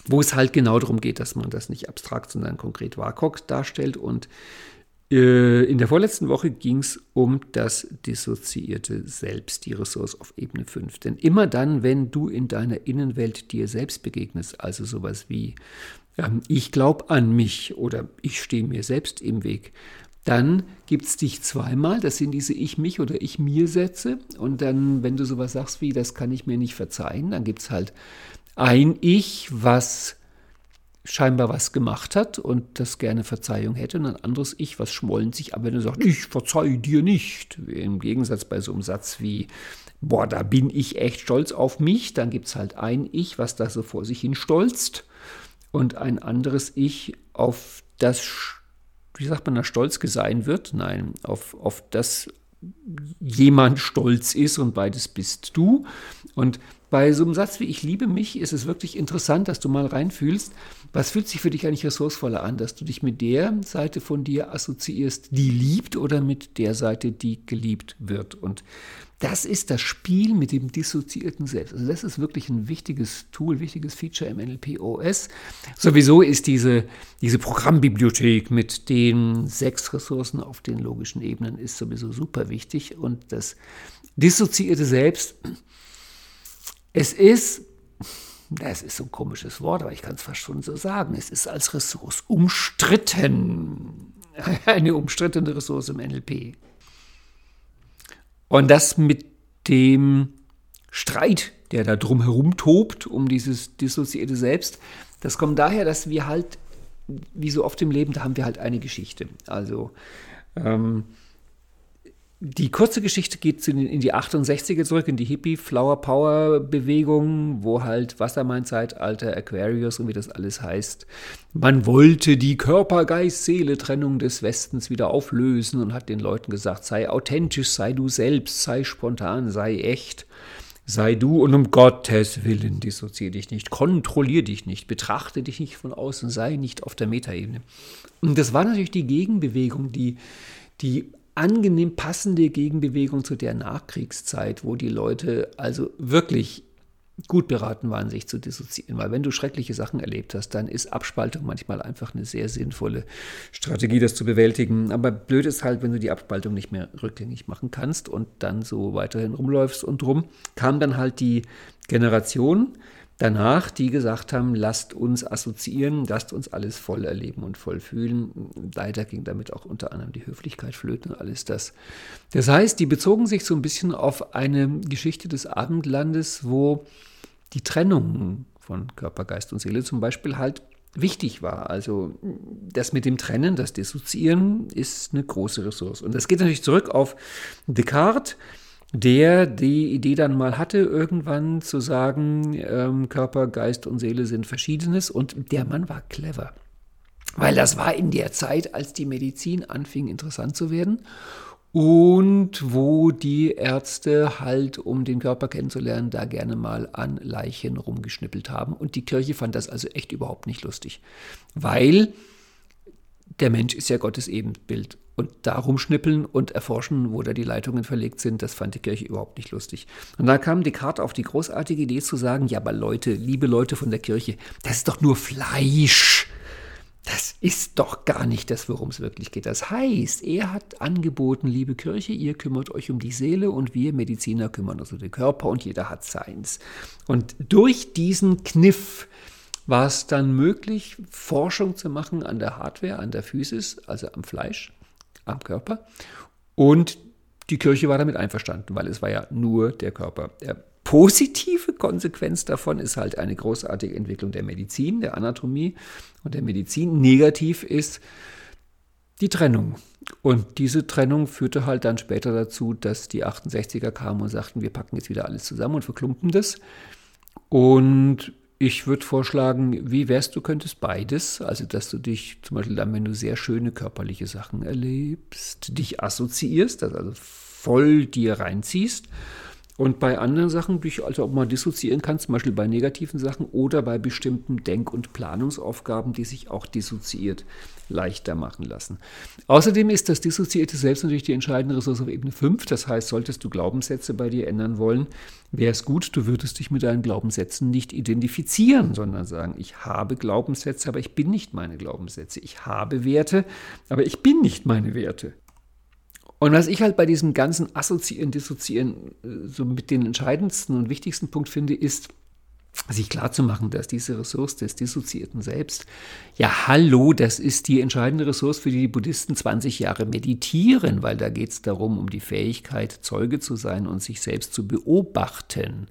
wo es halt genau darum geht, dass man das nicht abstrakt, sondern konkret WAKOK darstellt und in der vorletzten Woche ging es um das dissoziierte Selbst, die Ressource auf Ebene 5. Denn immer dann, wenn du in deiner Innenwelt dir selbst begegnest, also sowas wie ähm, ich glaube an mich oder ich stehe mir selbst im Weg, dann gibt es dich zweimal, das sind diese Ich-Mich- oder Ich-Mir-Sätze. Und dann, wenn du sowas sagst wie, das kann ich mir nicht verzeihen, dann gibt es halt ein Ich, was scheinbar was gemacht hat und das gerne Verzeihung hätte und ein anderes Ich, was schmollen sich aber er sagt, ich verzeihe dir nicht. Im Gegensatz bei so einem Satz wie, boah, da bin ich echt stolz auf mich, dann gibt es halt ein Ich, was da so vor sich hin stolzt und ein anderes Ich, auf das, wie sagt man da, stolz sein wird, nein, auf, auf das jemand stolz ist und beides bist du. Und bei so einem Satz wie Ich liebe mich ist es wirklich interessant, dass du mal reinfühlst, was fühlt sich für dich eigentlich ressourcevoller an, dass du dich mit der Seite von dir assoziierst, die liebt oder mit der Seite, die geliebt wird. Und das ist das Spiel mit dem dissoziierten Selbst. Also das ist wirklich ein wichtiges Tool, wichtiges Feature im NLP-OS. Sowieso ist diese, diese Programmbibliothek mit den sechs Ressourcen auf den logischen Ebenen ist sowieso super wichtig. Und das dissoziierte Selbst es ist, das ist so ein komisches Wort, aber ich kann es fast schon so sagen, es ist als Ressource umstritten. Eine umstrittene Ressource im NLP. Und das mit dem Streit, der da drumherum tobt, um dieses dissoziierte Selbst, das kommt daher, dass wir halt, wie so oft im Leben, da haben wir halt eine Geschichte. Also ähm, die kurze Geschichte geht in die 68er zurück, in die Hippie Flower Power Bewegung, wo halt Wassermann-Zeitalter, Aquarius und wie das alles heißt. Man wollte die Körper-Geist-Seele-Trennung des Westens wieder auflösen und hat den Leuten gesagt, sei authentisch, sei du selbst, sei spontan, sei echt. Sei du und um Gottes Willen dissozier dich nicht, kontrollier dich nicht, betrachte dich nicht von außen, sei nicht auf der Metaebene. Und das war natürlich die Gegenbewegung, die, die angenehm passende Gegenbewegung zu der Nachkriegszeit, wo die Leute also wirklich gut beraten waren, sich zu dissoziieren. Weil wenn du schreckliche Sachen erlebt hast, dann ist Abspaltung manchmal einfach eine sehr sinnvolle Strategie, das zu bewältigen. Aber blöd ist halt, wenn du die Abspaltung nicht mehr rückgängig machen kannst und dann so weiterhin rumläufst und drum, kam dann halt die Generation, danach, die gesagt haben, lasst uns assoziieren, lasst uns alles voll erleben und voll fühlen. Leider ging damit auch unter anderem die Höflichkeit flöten und alles das. Das heißt, die bezogen sich so ein bisschen auf eine Geschichte des Abendlandes, wo die Trennung von Körper, Geist und Seele zum Beispiel halt wichtig war. Also das mit dem Trennen, das Dissoziieren ist eine große Ressource. Und das geht natürlich zurück auf Descartes, der die Idee dann mal hatte, irgendwann zu sagen, ähm, Körper, Geist und Seele sind verschiedenes. Und der Mann war clever. Weil das war in der Zeit, als die Medizin anfing interessant zu werden und wo die Ärzte halt, um den Körper kennenzulernen, da gerne mal an Leichen rumgeschnippelt haben. Und die Kirche fand das also echt überhaupt nicht lustig, weil der Mensch ist ja Gottes Ebenbild. Und darum schnippeln und erforschen, wo da die Leitungen verlegt sind, das fand die Kirche überhaupt nicht lustig. Und da kam Descartes auf die großartige Idee zu sagen, ja, aber Leute, liebe Leute von der Kirche, das ist doch nur Fleisch. Das ist doch gar nicht das, worum es wirklich geht. Das heißt, er hat angeboten, liebe Kirche, ihr kümmert euch um die Seele und wir Mediziner kümmern uns um den Körper und jeder hat seins. Und durch diesen Kniff war es dann möglich, Forschung zu machen an der Hardware, an der Physis, also am Fleisch am Körper. Und die Kirche war damit einverstanden, weil es war ja nur der Körper. Der positive Konsequenz davon ist halt eine großartige Entwicklung der Medizin, der Anatomie und der Medizin. Negativ ist die Trennung. Und diese Trennung führte halt dann später dazu, dass die 68er kamen und sagten, wir packen jetzt wieder alles zusammen und verklumpen das. Und ich würde vorschlagen, wie wärst du, könntest beides, also dass du dich zum Beispiel dann, wenn du sehr schöne körperliche Sachen erlebst, dich assoziierst, also voll dir reinziehst und bei anderen Sachen dich also auch mal dissoziieren kannst, zum Beispiel bei negativen Sachen oder bei bestimmten Denk- und Planungsaufgaben, die sich auch dissoziiert leichter machen lassen. Außerdem ist das dissoziierte Selbst natürlich die entscheidende Ressource auf Ebene 5. Das heißt, solltest du Glaubenssätze bei dir ändern wollen, wäre es gut, du würdest dich mit deinen Glaubenssätzen nicht identifizieren, sondern sagen, ich habe Glaubenssätze, aber ich bin nicht meine Glaubenssätze. Ich habe Werte, aber ich bin nicht meine Werte. Und was ich halt bei diesem ganzen Assoziieren, Dissoziieren äh, so mit den entscheidendsten und wichtigsten Punkt finde, ist, sich klarzumachen, dass diese Ressource des dissoziierten Selbst, ja hallo, das ist die entscheidende Ressource, für die die Buddhisten 20 Jahre meditieren, weil da geht es darum, um die Fähigkeit, Zeuge zu sein und sich selbst zu beobachten.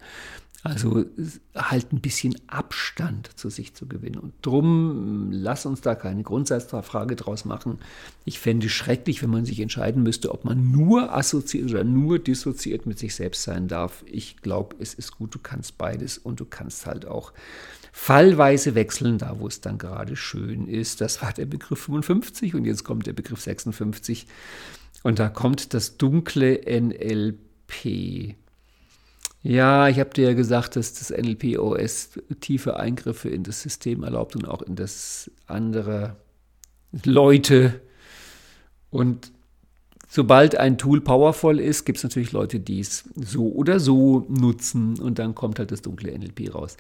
Also halt ein bisschen Abstand zu sich zu gewinnen. Und drum, lass uns da keine Grundsatzfrage draus machen. Ich fände es schrecklich, wenn man sich entscheiden müsste, ob man nur assoziiert oder nur dissoziiert mit sich selbst sein darf. Ich glaube, es ist gut, du kannst beides und du kannst halt auch fallweise wechseln, da wo es dann gerade schön ist. Das war der Begriff 55 und jetzt kommt der Begriff 56. Und da kommt das dunkle NLP. Ja, ich habe dir ja gesagt, dass das NLP-OS tiefe Eingriffe in das System erlaubt und auch in das andere Leute. Und sobald ein Tool powerful ist, gibt es natürlich Leute, die es so oder so nutzen und dann kommt halt das dunkle NLP raus.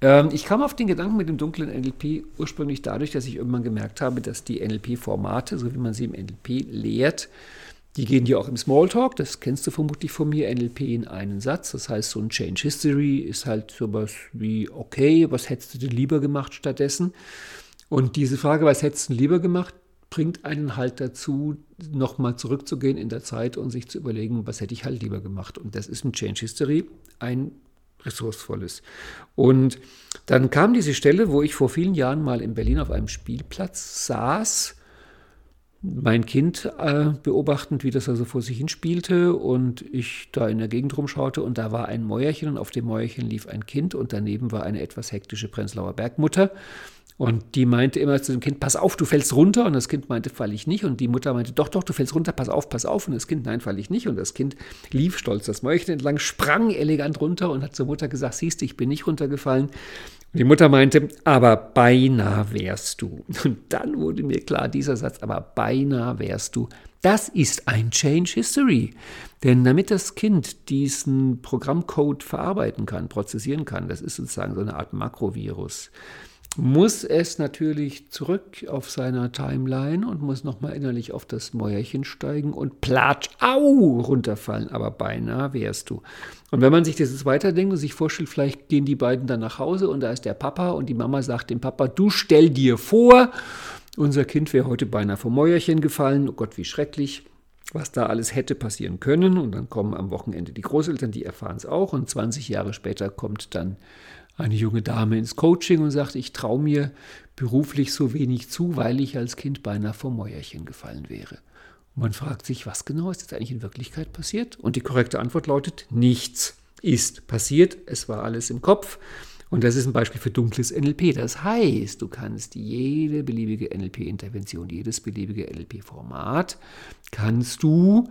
Ähm, ich kam auf den Gedanken mit dem dunklen NLP ursprünglich dadurch, dass ich irgendwann gemerkt habe, dass die NLP-Formate, so wie man sie im NLP lehrt, die gehen dir auch im Smalltalk, das kennst du vermutlich von mir, NLP in einen Satz. Das heißt, so ein Change History ist halt sowas wie, okay, was hättest du denn lieber gemacht stattdessen? Und diese Frage, was hättest du lieber gemacht, bringt einen halt dazu, nochmal zurückzugehen in der Zeit und sich zu überlegen, was hätte ich halt lieber gemacht. Und das ist ein Change History, ein ressourcevolles. Und dann kam diese Stelle, wo ich vor vielen Jahren mal in Berlin auf einem Spielplatz saß mein Kind äh, beobachtend, wie das also vor sich hin spielte und ich da in der Gegend rumschaute und da war ein Mäuerchen und auf dem Mäuerchen lief ein Kind und daneben war eine etwas hektische Prenzlauer Bergmutter und die meinte immer zu dem Kind, pass auf, du fällst runter. Und das Kind meinte, fall ich nicht. Und die Mutter meinte, doch, doch, du fällst runter, pass auf, pass auf. Und das Kind, nein, fall ich nicht. Und das Kind lief stolz das Mäuerchen entlang, sprang elegant runter und hat zur Mutter gesagt, siehst du, ich bin nicht runtergefallen. Die Mutter meinte, aber beinahe wärst du. Und dann wurde mir klar, dieser Satz, aber beinahe wärst du. Das ist ein Change History. Denn damit das Kind diesen Programmcode verarbeiten kann, prozessieren kann, das ist sozusagen so eine Art Makrovirus, muss es natürlich zurück auf seiner Timeline und muss nochmal innerlich auf das Mäuerchen steigen und platsch, au, runterfallen. Aber beinahe wärst du. Und wenn man sich das jetzt weiterdenkt und sich vorstellt, vielleicht gehen die beiden dann nach Hause und da ist der Papa und die Mama sagt dem Papa, du stell dir vor, unser Kind wäre heute beinahe vom Mäuerchen gefallen. Oh Gott, wie schrecklich was da alles hätte passieren können. Und dann kommen am Wochenende die Großeltern, die erfahren es auch. Und 20 Jahre später kommt dann eine junge Dame ins Coaching und sagt, ich traue mir beruflich so wenig zu, weil ich als Kind beinahe vom Mäuerchen gefallen wäre. Und man fragt sich, was genau ist jetzt eigentlich in Wirklichkeit passiert? Und die korrekte Antwort lautet, nichts ist passiert, es war alles im Kopf. Und das ist ein Beispiel für dunkles NLP. Das heißt, du kannst jede beliebige NLP-Intervention, jedes beliebige NLP-Format, kannst du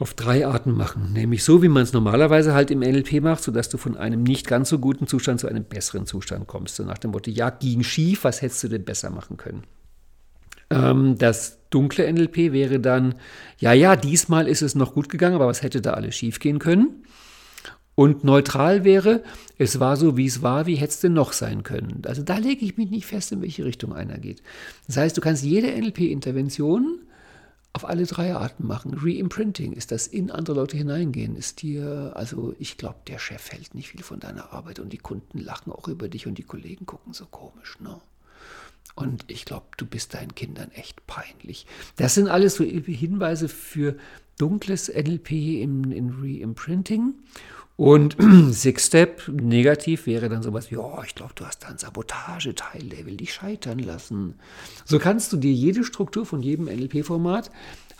auf drei Arten machen. Nämlich so, wie man es normalerweise halt im NLP macht, sodass du von einem nicht ganz so guten Zustand zu einem besseren Zustand kommst. So nach dem Motto, ja, ging schief, was hättest du denn besser machen können? Ähm, das dunkle NLP wäre dann, ja, ja, diesmal ist es noch gut gegangen, aber was hätte da alles schief gehen können? Und neutral wäre, es war so, wie es war, wie hätte es denn noch sein können? Also da lege ich mich nicht fest, in welche Richtung einer geht. Das heißt, du kannst jede NLP-Intervention auf alle drei Arten machen. Reimprinting ist das in andere Leute hineingehen, ist dir, also ich glaube, der Chef hält nicht viel von deiner Arbeit und die Kunden lachen auch über dich und die Kollegen gucken so komisch, ne? Und ich glaube, du bist deinen Kindern echt peinlich. Das sind alles so Hinweise für dunkles NLP in, in Reimprinting. Und Six Step negativ wäre dann sowas wie, oh, ich glaube, du hast da einen Sabotageteil, der will dich scheitern lassen. So kannst du dir jede Struktur von jedem NLP-Format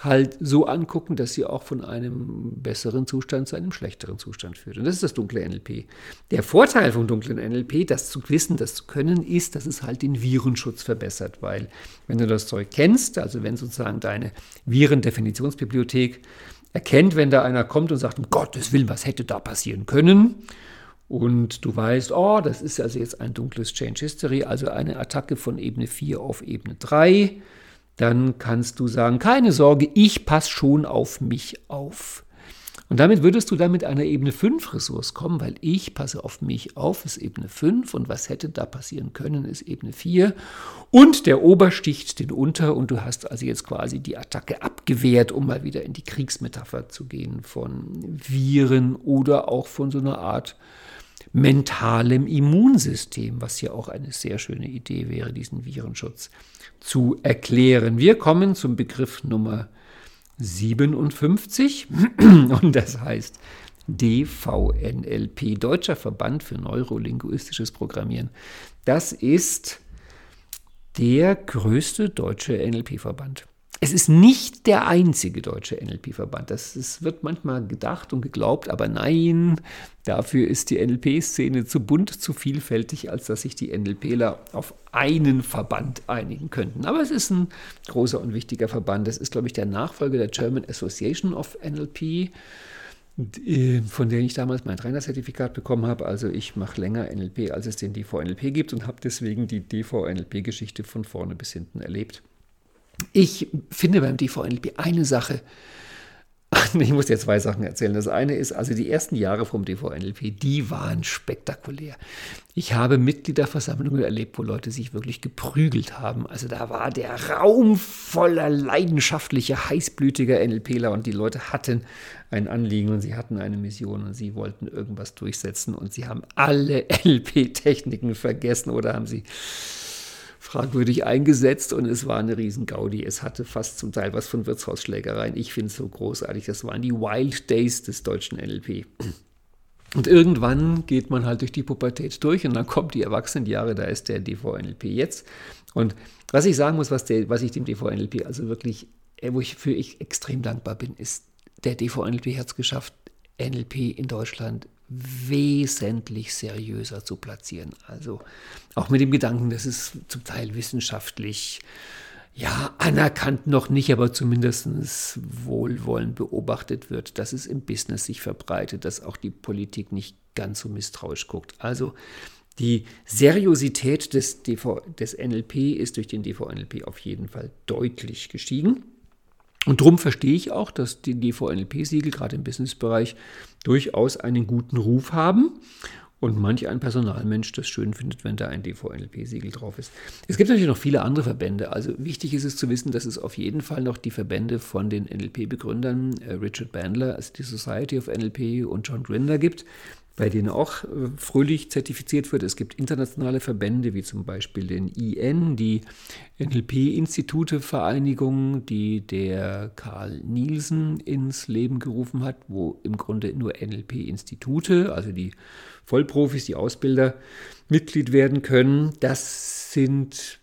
halt so angucken, dass sie auch von einem besseren Zustand zu einem schlechteren Zustand führt. Und das ist das dunkle NLP. Der Vorteil vom dunklen NLP, das zu wissen, das zu können, ist, dass es halt den Virenschutz verbessert, weil wenn du das Zeug kennst, also wenn sozusagen deine Virendefinitionsbibliothek erkennt, wenn da einer kommt und sagt, um Gottes Willen, was hätte da passieren können? Und du weißt, oh, das ist also jetzt ein dunkles Change History, also eine Attacke von Ebene 4 auf Ebene 3. Dann kannst du sagen, keine Sorge, ich passe schon auf mich auf. Und damit würdest du dann mit einer Ebene 5 Ressource kommen, weil ich passe auf mich auf, ist Ebene 5 und was hätte da passieren können, ist Ebene 4. Und der Ober sticht den Unter und du hast also jetzt quasi die Attacke abgewehrt, um mal wieder in die Kriegsmetapher zu gehen von Viren oder auch von so einer Art mentalem Immunsystem, was ja auch eine sehr schöne Idee wäre, diesen Virenschutz zu erklären. Wir kommen zum Begriff Nummer 57 und das heißt DVNLP, Deutscher Verband für Neurolinguistisches Programmieren. Das ist der größte deutsche NLP-Verband. Es ist nicht der einzige deutsche NLP-Verband. Das, das, wird manchmal gedacht und geglaubt, aber nein, dafür ist die NLP-Szene zu bunt, zu vielfältig, als dass sich die NLPler auf einen Verband einigen könnten. Aber es ist ein großer und wichtiger Verband. Das ist, glaube ich, der Nachfolger der German Association of NLP, äh, von der ich damals mein Trainerzertifikat bekommen habe. Also ich mache länger NLP, als es den DVNLP gibt und habe deswegen die DVNLP-Geschichte von vorne bis hinten erlebt. Ich finde beim DVNLP eine Sache, ich muss dir zwei Sachen erzählen. Das eine ist, also die ersten Jahre vom DVNLP, die waren spektakulär. Ich habe Mitgliederversammlungen erlebt, wo Leute sich wirklich geprügelt haben. Also da war der Raum voller leidenschaftlicher, heißblütiger NLPler und die Leute hatten ein Anliegen und sie hatten eine Mission und sie wollten irgendwas durchsetzen und sie haben alle NLP-Techniken vergessen oder haben sie fragwürdig eingesetzt und es war eine Riesengaudi. Es hatte fast zum Teil was von Wirtshausschlägereien. Ich finde es so großartig. Das waren die Wild Days des deutschen NLP. Und irgendwann geht man halt durch die Pubertät durch und dann kommt die Erwachsenenjahre, da ist der DVNLP jetzt. Und was ich sagen muss, was, der, was ich dem DVNLP also wirklich, äh, wo ich für ich extrem dankbar bin, ist, der DVNLP hat es geschafft, NLP in Deutschland wesentlich seriöser zu platzieren. Also auch mit dem Gedanken, dass es zum Teil wissenschaftlich ja, anerkannt noch nicht, aber zumindest wohlwollend beobachtet wird, dass es im Business sich verbreitet, dass auch die Politik nicht ganz so misstrauisch guckt. Also die Seriosität des, DV, des NLP ist durch den DVNLP auf jeden Fall deutlich gestiegen. Und darum verstehe ich auch, dass die DVNLP-Siegel gerade im Businessbereich durchaus einen guten Ruf haben und manch ein Personalmensch das schön findet, wenn da ein DVNLP-Siegel drauf ist. Es gibt natürlich noch viele andere Verbände. Also wichtig ist es zu wissen, dass es auf jeden Fall noch die Verbände von den NLP-Begründern, äh, Richard Bandler, also die Society of NLP und John Grinder gibt, bei denen auch äh, fröhlich zertifiziert wird. Es gibt internationale Verbände, wie zum Beispiel den IN, die NLP-Institute-Vereinigung, die der Karl Nielsen ins Leben gerufen hat, wo im Grunde nur NLP-Institute, also die Vollprofis, die Ausbilder, Mitglied werden können. Das sind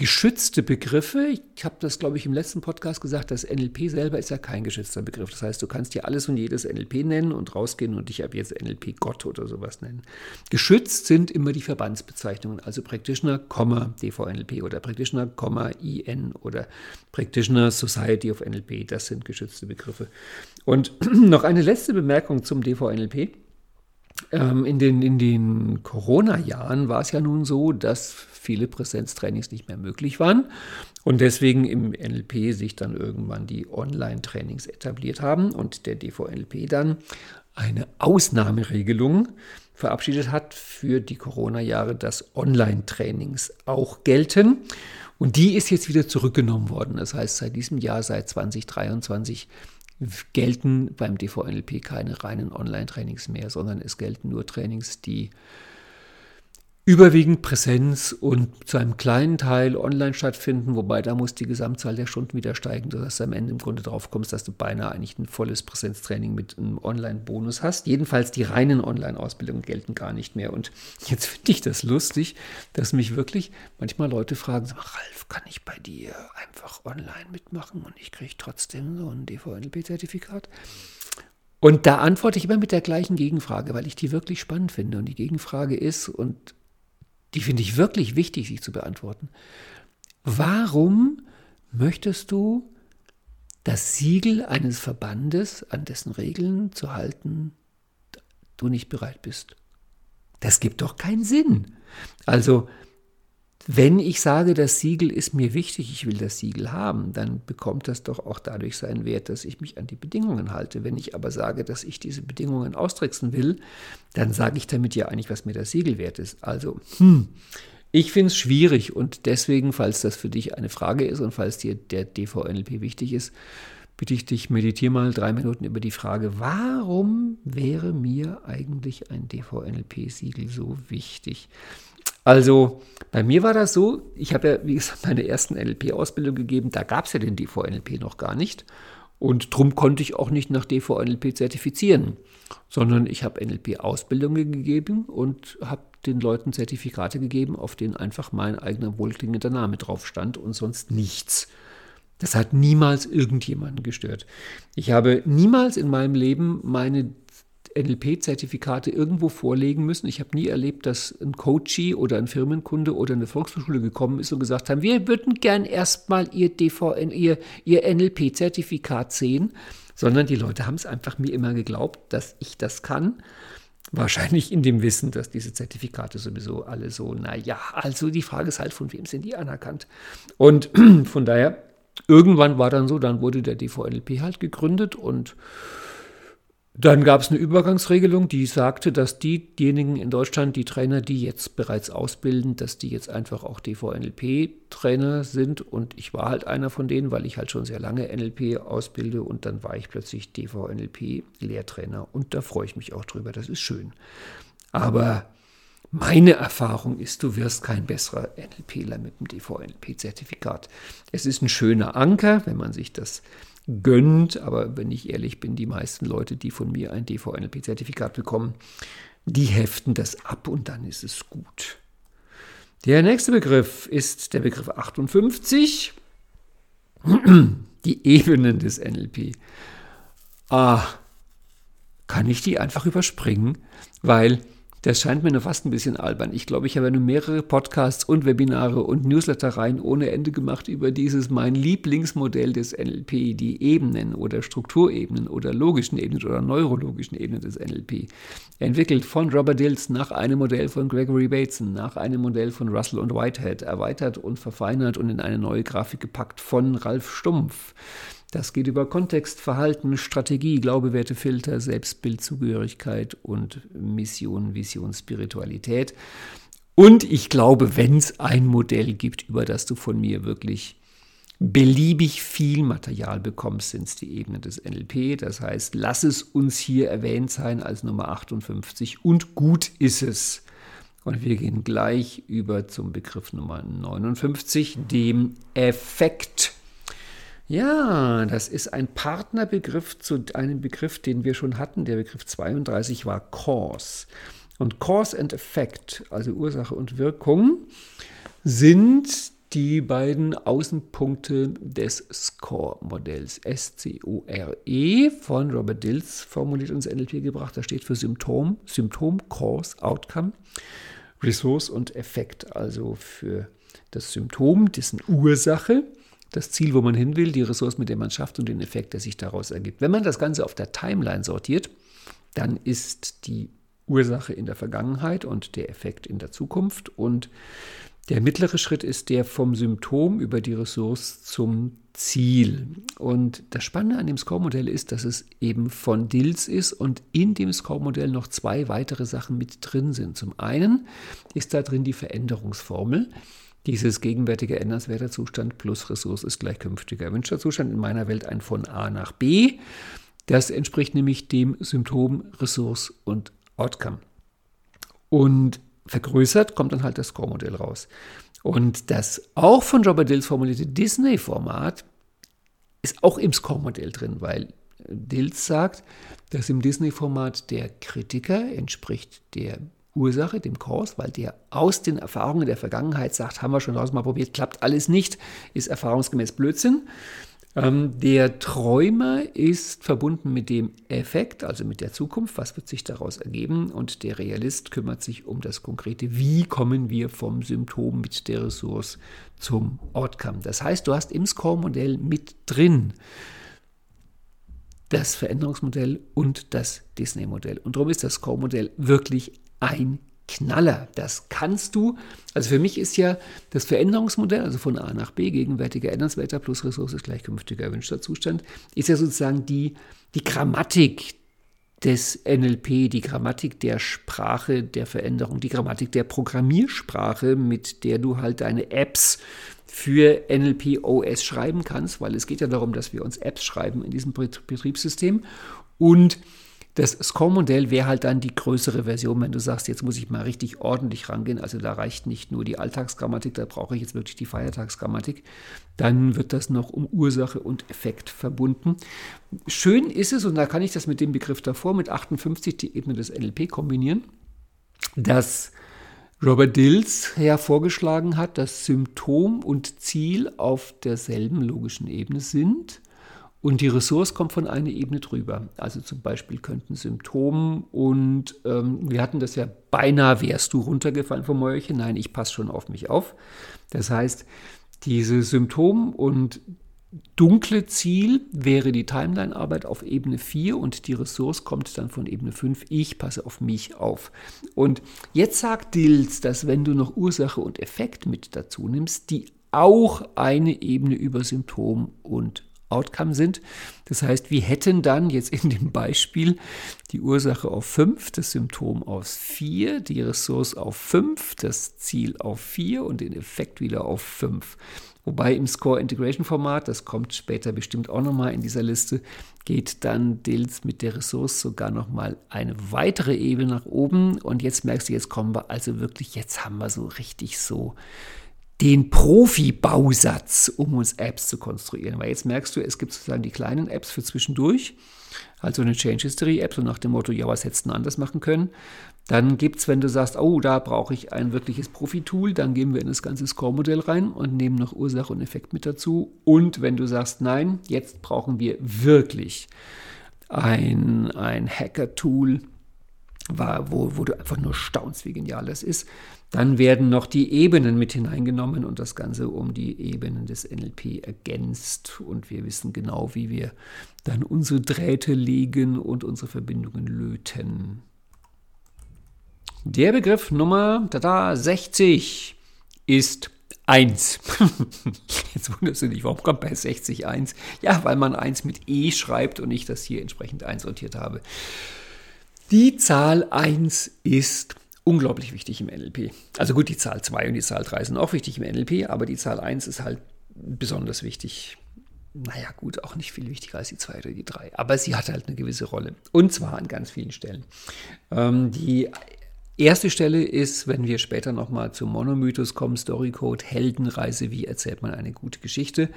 geschützte Begriffe. Ich habe das, glaube ich, im letzten Podcast gesagt, das NLP selber ist ja kein geschützter Begriff. Das heißt, du kannst dir alles und jedes NLP nennen und rausgehen und dich ab jetzt NLP Gott oder sowas nennen. Geschützt sind immer die Verbandsbezeichnungen, also Practitioner, DVNLP oder Practitioner, IN oder Practitioner Society of NLP. Das sind geschützte Begriffe. Und noch eine letzte Bemerkung zum DVNLP. Ähm, in den, in den Corona-Jahren war es ja nun so, dass viele Präsenztrainings nicht mehr möglich waren und deswegen im NLP sich dann irgendwann die Online-Trainings etabliert haben und der DVNLP dann eine Ausnahmeregelung verabschiedet hat für die Corona-Jahre, dass Online-Trainings auch gelten. Und die ist jetzt wieder zurückgenommen worden. Das heißt, seit diesem Jahr, seit 2023, gelten beim DVNLP keine reinen Online-Trainings mehr, sondern es gelten nur Trainings, die überwiegend Präsenz und zu einem kleinen Teil online stattfinden, wobei da muss die Gesamtzahl der Stunden wieder steigen, sodass du am Ende im Grunde drauf kommst, dass du beinahe eigentlich ein volles Präsenztraining mit einem Online-Bonus hast. Jedenfalls die reinen Online-Ausbildungen gelten gar nicht mehr. Und jetzt finde ich das lustig, dass mich wirklich manchmal Leute fragen, Ralf, kann ich bei dir einfach online mitmachen und ich kriege trotzdem so ein DVNLP-Zertifikat? Und da antworte ich immer mit der gleichen Gegenfrage, weil ich die wirklich spannend finde. Und die Gegenfrage ist, und die finde ich wirklich wichtig, sich zu beantworten. Warum möchtest du das Siegel eines Verbandes, an dessen Regeln zu halten, du nicht bereit bist? Das gibt doch keinen Sinn. Also, wenn ich sage, das Siegel ist mir wichtig, ich will das Siegel haben, dann bekommt das doch auch dadurch seinen Wert, dass ich mich an die Bedingungen halte. Wenn ich aber sage, dass ich diese Bedingungen austricksen will, dann sage ich damit ja eigentlich, was mir das Siegel wert ist. Also, hm, ich finde es schwierig und deswegen, falls das für dich eine Frage ist und falls dir der DVNLP wichtig ist, bitte ich dich, meditiere mal drei Minuten über die Frage, warum wäre mir eigentlich ein DVNLP-Siegel so wichtig? Also bei mir war das so, ich habe ja, wie gesagt, meine ersten NLP-Ausbildung gegeben, da gab es ja den DVNLP noch gar nicht. Und drum konnte ich auch nicht nach DVNLP zertifizieren, sondern ich habe NLP-Ausbildungen gegeben und habe den Leuten Zertifikate gegeben, auf denen einfach mein eigener wohlklingender Name drauf stand und sonst nichts. Das hat niemals irgendjemanden gestört. Ich habe niemals in meinem Leben meine NLP-Zertifikate irgendwo vorlegen müssen. Ich habe nie erlebt, dass ein Coachie oder ein Firmenkunde oder eine Volkshochschule gekommen ist und gesagt haben, wir würden gern erstmal ihr DVN, ihr, ihr NLP-Zertifikat sehen, sondern die Leute haben es einfach mir immer geglaubt, dass ich das kann. Wahrscheinlich in dem Wissen, dass diese Zertifikate sowieso alle so, naja, also die Frage ist halt, von wem sind die anerkannt? Und von daher, irgendwann war dann so, dann wurde der DVNLP halt gegründet und dann gab es eine Übergangsregelung, die sagte, dass die, diejenigen in Deutschland, die Trainer, die jetzt bereits ausbilden, dass die jetzt einfach auch DVNLP-Trainer sind. Und ich war halt einer von denen, weil ich halt schon sehr lange NLP ausbilde. Und dann war ich plötzlich DVNLP-Lehrtrainer. Und da freue ich mich auch drüber. Das ist schön. Aber Meine Erfahrung ist, du wirst kein besserer NLPler mit dem DVNLP-Zertifikat. Es ist ein schöner Anker, wenn man sich das gönnt, aber wenn ich ehrlich bin, die meisten Leute, die von mir ein DVNLP-Zertifikat bekommen, die heften das ab und dann ist es gut. Der nächste Begriff ist der Begriff 58, die Ebenen des NLP. Ah, kann ich die einfach überspringen, weil das scheint mir nur fast ein bisschen albern. Ich glaube, ich habe nur mehrere Podcasts und Webinare und Newslettereien ohne Ende gemacht über dieses mein Lieblingsmodell des NLP, die Ebenen oder Strukturebenen oder logischen Ebenen oder neurologischen Ebenen des NLP. Entwickelt von Robert Dills nach einem Modell von Gregory Bateson, nach einem Modell von Russell und Whitehead, erweitert und verfeinert und in eine neue Grafik gepackt von Ralf Stumpf. Das geht über Kontext, Verhalten, Strategie, Glaube, Werte, Filter, Selbstbild, Zugehörigkeit und Mission, Vision, Spiritualität. Und ich glaube, wenn es ein Modell gibt, über das du von mir wirklich beliebig viel Material bekommst, sind es die Ebenen des NLP. Das heißt, lass es uns hier erwähnt sein als Nummer 58 und gut ist es. Und wir gehen gleich über zum Begriff Nummer 59, dem Effekt. Ja, das ist ein Partnerbegriff zu einem Begriff, den wir schon hatten. Der Begriff 32 war Cause. Und Cause and Effect, also Ursache und Wirkung, sind die beiden Außenpunkte des SCORE-Modells. S-C-O-R-E von Robert Dills formuliert ins NLP gebracht. Das steht für Symptom, Symptom, Cause, Outcome, Resource und Effekt, also für das Symptom, dessen Ursache das Ziel, wo man hin will, die Ressource, mit der man schafft und den Effekt, der sich daraus ergibt. Wenn man das Ganze auf der Timeline sortiert, dann ist die Ursache in der Vergangenheit und der Effekt in der Zukunft. Und der mittlere Schritt ist der vom Symptom über die Ressource zum Ziel. Und das Spannende an dem Score-Modell ist, dass es eben von Dills ist und in dem Score-Modell noch zwei weitere Sachen mit drin sind. Zum einen ist da drin die Veränderungsformel. Dieses gegenwärtige ändernswerter Zustand plus Ressource ist gleich künftiger erwünschter Zustand in meiner Welt ein von A nach B. Das entspricht nämlich dem Symptom, Ressource und Outcome. Und vergrößert kommt dann halt das Score-Modell raus. Und das auch von Robert Dills formulierte Disney-Format ist auch im Score-Modell drin, weil Dills sagt, dass im Disney-Format der Kritiker entspricht der Ursache, dem Cause, weil der aus den Erfahrungen der Vergangenheit sagt, haben wir schon tausendmal probiert, klappt alles nicht, ist erfahrungsgemäß Blödsinn. Ähm, der Träumer ist verbunden mit dem Effekt, also mit der Zukunft, was wird sich daraus ergeben. Und der Realist kümmert sich um das Konkrete, wie kommen wir vom Symptom mit der Ressource zum Outcome. Das heißt, du hast im Score-Modell mit drin das Veränderungsmodell und das Disney-Modell. Und darum ist das Score-Modell wirklich ein Knaller. Das kannst du. Also für mich ist ja das Veränderungsmodell, also von A nach B, gegenwärtiger ändernswerter plus Ressource ist gleich künftiger erwünschter Zustand, ist ja sozusagen die, die Grammatik des NLP, die Grammatik der Sprache der Veränderung, die Grammatik der Programmiersprache, mit der du halt deine Apps für NLP OS schreiben kannst, weil es geht ja darum, dass wir uns Apps schreiben in diesem Betriebssystem und das Score-Modell wäre halt dann die größere Version, wenn du sagst, jetzt muss ich mal richtig ordentlich rangehen. Also da reicht nicht nur die Alltagsgrammatik, da brauche ich jetzt wirklich die Feiertagsgrammatik. Dann wird das noch um Ursache und Effekt verbunden. Schön ist es, und da kann ich das mit dem Begriff davor, mit 58 die Ebene des NLP kombinieren, dass Robert Dills ja vorgeschlagen hat, dass Symptom und Ziel auf derselben logischen Ebene sind und die Ressource kommt von einer Ebene drüber. Also zum Beispiel könnten Symptomen und ähm, wir hatten das ja beinahe, wärst du runtergefallen vom Mäuerchen. Nein, ich passe schon auf mich auf. Das heißt, diese Symptom und dunkle Ziel wäre die Timeline-Arbeit auf Ebene 4 und die Ressource kommt dann von Ebene 5. Ich passe auf mich auf. Und jetzt sagt Dills, dass wenn du noch Ursache und Effekt mit dazu nimmst, die auch eine Ebene über Symptom und Outcome sind. Das heißt, wir hätten dann jetzt in dem Beispiel die Ursache auf 5, das Symptom auf 4, die Ressource auf 5, das Ziel auf 4 und den Effekt wieder auf 5. Wobei im Score Integration Format, das kommt später bestimmt auch nochmal in dieser Liste, geht dann DILS mit der Ressource sogar nochmal eine weitere Ebene nach oben. Und jetzt merkst du, jetzt kommen wir also wirklich, jetzt haben wir so richtig so den Profi-Bausatz, um uns Apps zu konstruieren. Weil jetzt merkst du, es gibt sozusagen die kleinen Apps für zwischendurch, also eine Change History App, so nach dem Motto, ja, was hättest du anders machen können? Dann gibt es, wenn du sagst, oh, da brauche ich ein wirkliches Profi-Tool, dann gehen wir in das ganze Score-Modell rein und nehmen noch Ursache und Effekt mit dazu. Und wenn du sagst, nein, jetzt brauchen wir wirklich ein, ein Hacker-Tool, wo, wo du einfach nur staunst, wie genial das ist, dann werden noch die Ebenen mit hineingenommen und das Ganze um die Ebenen des NLP ergänzt. Und wir wissen genau, wie wir dann unsere Drähte legen und unsere Verbindungen löten. Der Begriff Nummer tada, 60 ist 1. Jetzt wunderst du dich, warum kommt bei 60 1? Ja, weil man 1 mit E schreibt und ich das hier entsprechend einsortiert habe. Die Zahl 1 ist unglaublich wichtig im NLP. Also gut, die Zahl 2 und die Zahl 3 sind auch wichtig im NLP, aber die Zahl 1 ist halt besonders wichtig. Naja, gut, auch nicht viel wichtiger als die 2 oder die 3. Aber sie hat halt eine gewisse Rolle. Und zwar an ganz vielen Stellen. Ähm, die Erste Stelle ist, wenn wir später nochmal zum Monomythos kommen, Storycode, Heldenreise, wie erzählt man eine gute Geschichte.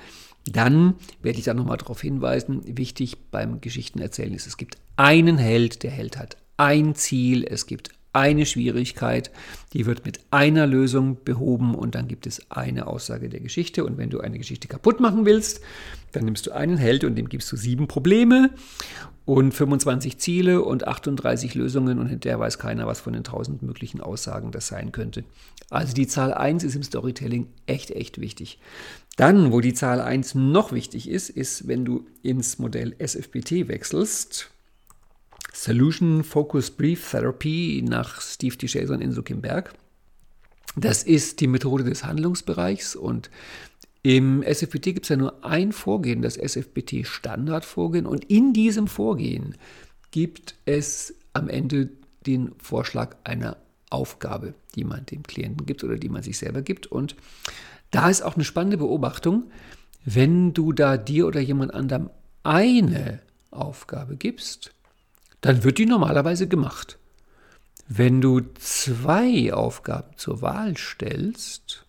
Dann werde ich da nochmal darauf hinweisen, wichtig beim Geschichtenerzählen ist, es gibt einen Held, der Held hat ein Ziel, es gibt eine Schwierigkeit, die wird mit einer Lösung behoben und dann gibt es eine Aussage der Geschichte. Und wenn du eine Geschichte kaputt machen willst, dann nimmst du einen Held und dem gibst du sieben Probleme und 25 Ziele und 38 Lösungen und hinterher weiß keiner, was von den 1000 möglichen Aussagen das sein könnte. Also die Zahl 1 ist im Storytelling echt, echt wichtig. Dann, wo die Zahl 1 noch wichtig ist, ist, wenn du ins Modell SFPT wechselst, Solution Focus Brief Therapy nach Steve DeShazer und Inso Kimberg. Das ist die Methode des Handlungsbereichs und im SFPT gibt es ja nur ein Vorgehen, das SFPT Standardvorgehen und in diesem Vorgehen gibt es am Ende den Vorschlag einer Aufgabe, die man dem Klienten gibt oder die man sich selber gibt und da ist auch eine spannende Beobachtung, wenn du da dir oder jemand anderem eine Aufgabe gibst, dann wird die normalerweise gemacht. Wenn du zwei Aufgaben zur Wahl stellst,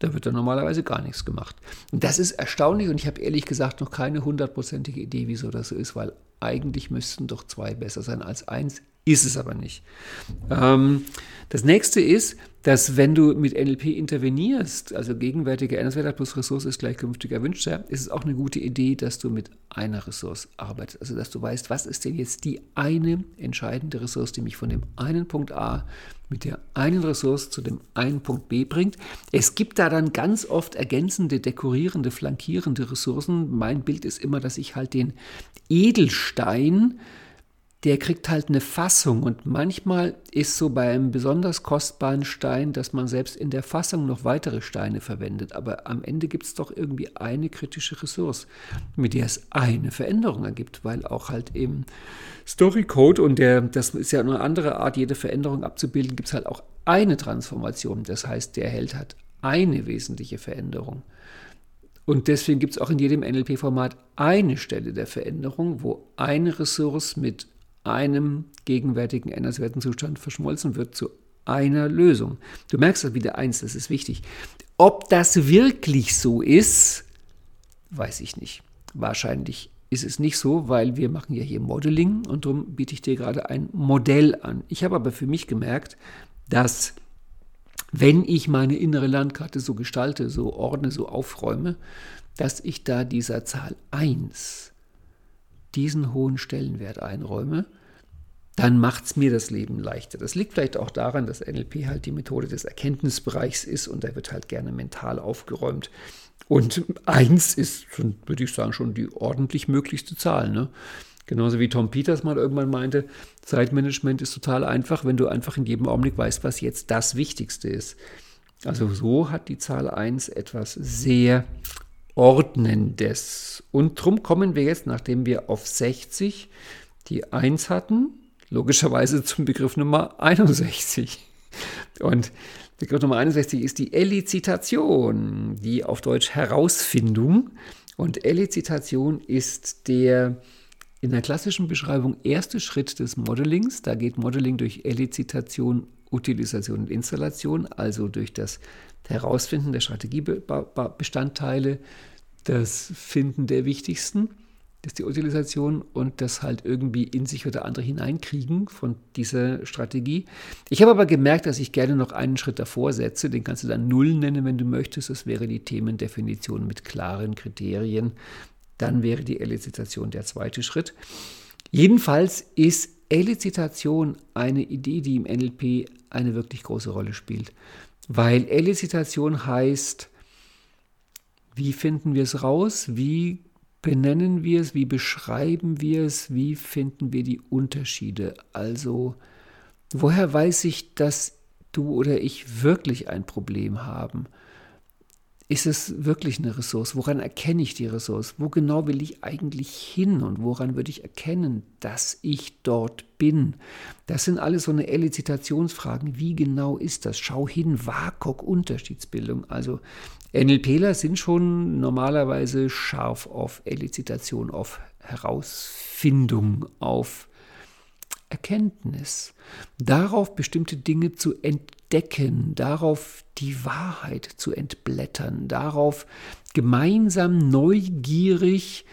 dann wird da normalerweise gar nichts gemacht. Und das ist erstaunlich und ich habe ehrlich gesagt noch keine hundertprozentige Idee, wieso das so ist, weil eigentlich müssten doch zwei besser sein als eins. Ist es aber nicht. Ähm, das nächste ist, dass wenn du mit NLP intervenierst, also gegenwärtiger Änderungswert plus Ressource ist gleich künftig erwünschter, ist es auch eine gute Idee, dass du mit einer Ressource arbeitest. Also dass du weißt, was ist denn jetzt die eine entscheidende Ressource, die mich von dem einen Punkt A mit der einen Ressource zu dem einen Punkt B bringt. Es gibt da dann ganz oft ergänzende, dekorierende, flankierende Ressourcen. Mein Bild ist immer, dass ich halt den Edelstein der kriegt halt eine Fassung. Und manchmal ist so bei einem besonders kostbaren Stein, dass man selbst in der Fassung noch weitere Steine verwendet. Aber am Ende gibt es doch irgendwie eine kritische Ressource, mit der es eine Veränderung ergibt, weil auch halt eben Storycode und der, das ist ja eine andere Art, jede Veränderung abzubilden, gibt es halt auch eine Transformation. Das heißt, der Held hat eine wesentliche Veränderung. Und deswegen gibt es auch in jedem NLP-Format eine Stelle der Veränderung, wo eine Ressource mit einem gegenwärtigen änderungswerten Zustand verschmolzen wird zu einer Lösung. Du merkst das wieder eins, das ist wichtig. Ob das wirklich so ist, weiß ich nicht. Wahrscheinlich ist es nicht so, weil wir machen ja hier Modeling und darum biete ich dir gerade ein Modell an. Ich habe aber für mich gemerkt, dass wenn ich meine innere Landkarte so gestalte, so ordne, so aufräume, dass ich da dieser Zahl 1 diesen hohen Stellenwert einräume, dann macht es mir das Leben leichter. Das liegt vielleicht auch daran, dass NLP halt die Methode des Erkenntnisbereichs ist und da wird halt gerne mental aufgeräumt. Und eins ist, würde ich sagen, schon die ordentlich möglichste Zahl. Ne? Genauso wie Tom Peters mal irgendwann meinte, Zeitmanagement ist total einfach, wenn du einfach in jedem Augenblick weißt, was jetzt das Wichtigste ist. Also so hat die Zahl 1 etwas sehr Ordnendes. Und drum kommen wir jetzt, nachdem wir auf 60 die 1 hatten, logischerweise zum Begriff Nummer 61. Und Begriff Nummer 61 ist die Elizitation, die auf Deutsch Herausfindung. Und Elizitation ist der in der klassischen Beschreibung erste Schritt des Modelings. Da geht Modeling durch Elizitation, Utilisation und Installation, also durch das Herausfinden der Strategiebestandteile, das Finden der wichtigsten das ist die Utilisation und das halt irgendwie in sich oder andere hineinkriegen von dieser Strategie. Ich habe aber gemerkt, dass ich gerne noch einen Schritt davor setze, den kannst du dann Null nennen, wenn du möchtest. Das wäre die Themendefinition mit klaren Kriterien. Dann wäre die Elizitation der zweite Schritt. Jedenfalls ist Elizitation eine Idee, die im NLP eine wirklich große Rolle spielt. Weil Elizitation heißt, wie finden wir es raus? Wie benennen wir es, wie beschreiben wir es, wie finden wir die Unterschiede? Also, woher weiß ich, dass du oder ich wirklich ein Problem haben? Ist es wirklich eine Ressource? Woran erkenne ich die Ressource? Wo genau will ich eigentlich hin und woran würde ich erkennen, dass ich dort bin? Das sind alles so eine Elizitationsfragen. Wie genau ist das? Schau hin, WAKOK, Unterschiedsbildung. Also NLPler sind schon normalerweise scharf auf Elizitation, auf Herausfindung, auf Erkenntnis, darauf bestimmte Dinge zu entdecken, darauf die Wahrheit zu entblättern, darauf gemeinsam neugierig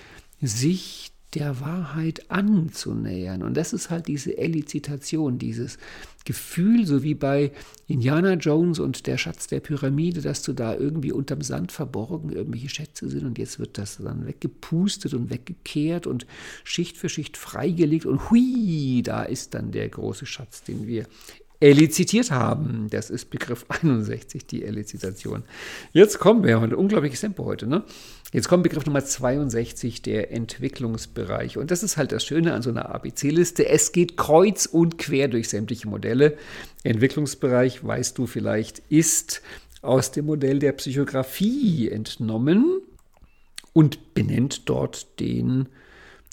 sich der Wahrheit anzunähern. Und das ist halt diese Elizitation, dieses Gefühl, so wie bei Indiana Jones und der Schatz der Pyramide, dass du da irgendwie unterm Sand verborgen irgendwelche Schätze sind und jetzt wird das dann weggepustet und weggekehrt und Schicht für Schicht freigelegt und hui, da ist dann der große Schatz, den wir elizitiert haben. Das ist Begriff 61, die Elizitation. Jetzt kommen wir, ein unglaubliches Tempo heute, ne? Jetzt kommt Begriff Nummer 62, der Entwicklungsbereich. Und das ist halt das Schöne an so einer ABC-Liste. Es geht kreuz und quer durch sämtliche Modelle. Entwicklungsbereich, weißt du vielleicht, ist aus dem Modell der Psychografie entnommen und benennt dort den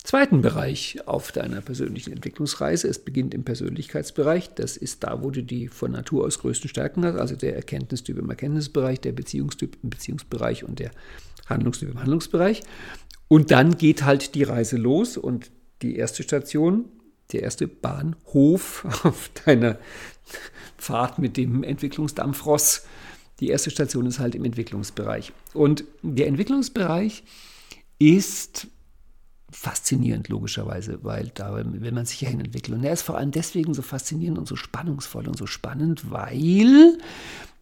zweiten Bereich auf deiner persönlichen Entwicklungsreise. Es beginnt im Persönlichkeitsbereich. Das ist da, wo du die von Natur aus größten Stärken hast, also der Erkenntnistyp im Erkenntnisbereich, der Beziehungstyp im Beziehungsbereich und der Handlungstyp im Handlungsbereich. Und dann geht halt die Reise los und die erste Station, der erste Bahnhof auf deiner Fahrt mit dem Entwicklungsdampfross. Die erste Station ist halt im Entwicklungsbereich. Und der Entwicklungsbereich ist faszinierend, logischerweise, weil da will man sich ja hin entwickeln. Und er ist vor allem deswegen so faszinierend und so spannungsvoll und so spannend, weil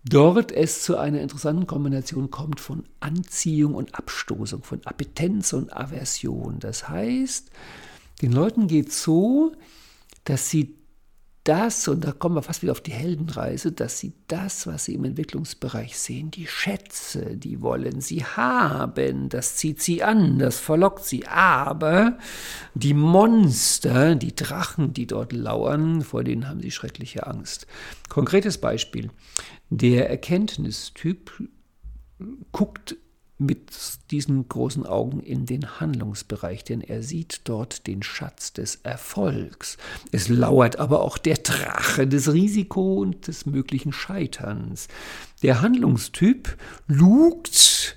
dort es zu einer interessanten Kombination kommt von Anziehung und Abstoßung, von Appetenz und Aversion. Das heißt, den Leuten geht so, dass sie das, und da kommen wir fast wieder auf die Heldenreise, dass sie das, was sie im Entwicklungsbereich sehen, die Schätze, die wollen sie haben, das zieht sie an, das verlockt sie. Aber die Monster, die Drachen, die dort lauern, vor denen haben sie schreckliche Angst. Konkretes Beispiel. Der Erkenntnistyp guckt mit diesen großen Augen in den Handlungsbereich, denn er sieht dort den Schatz des Erfolgs. Es lauert aber auch der Drache des Risiko und des möglichen Scheiterns. Der Handlungstyp lugt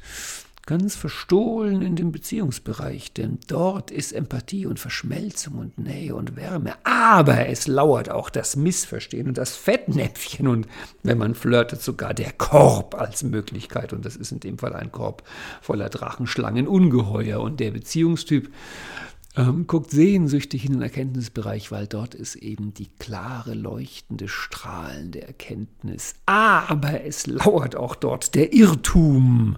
ganz verstohlen in dem Beziehungsbereich, denn dort ist Empathie und Verschmelzung und Nähe und Wärme. Aber es lauert auch das Missverstehen und das Fettnäpfchen und wenn man flirtet, sogar der Korb als Möglichkeit. Und das ist in dem Fall ein Korb voller Drachenschlangen, Ungeheuer. Und der Beziehungstyp ähm, guckt sehnsüchtig in den Erkenntnisbereich, weil dort ist eben die klare, leuchtende, strahlende Erkenntnis. Aber es lauert auch dort der Irrtum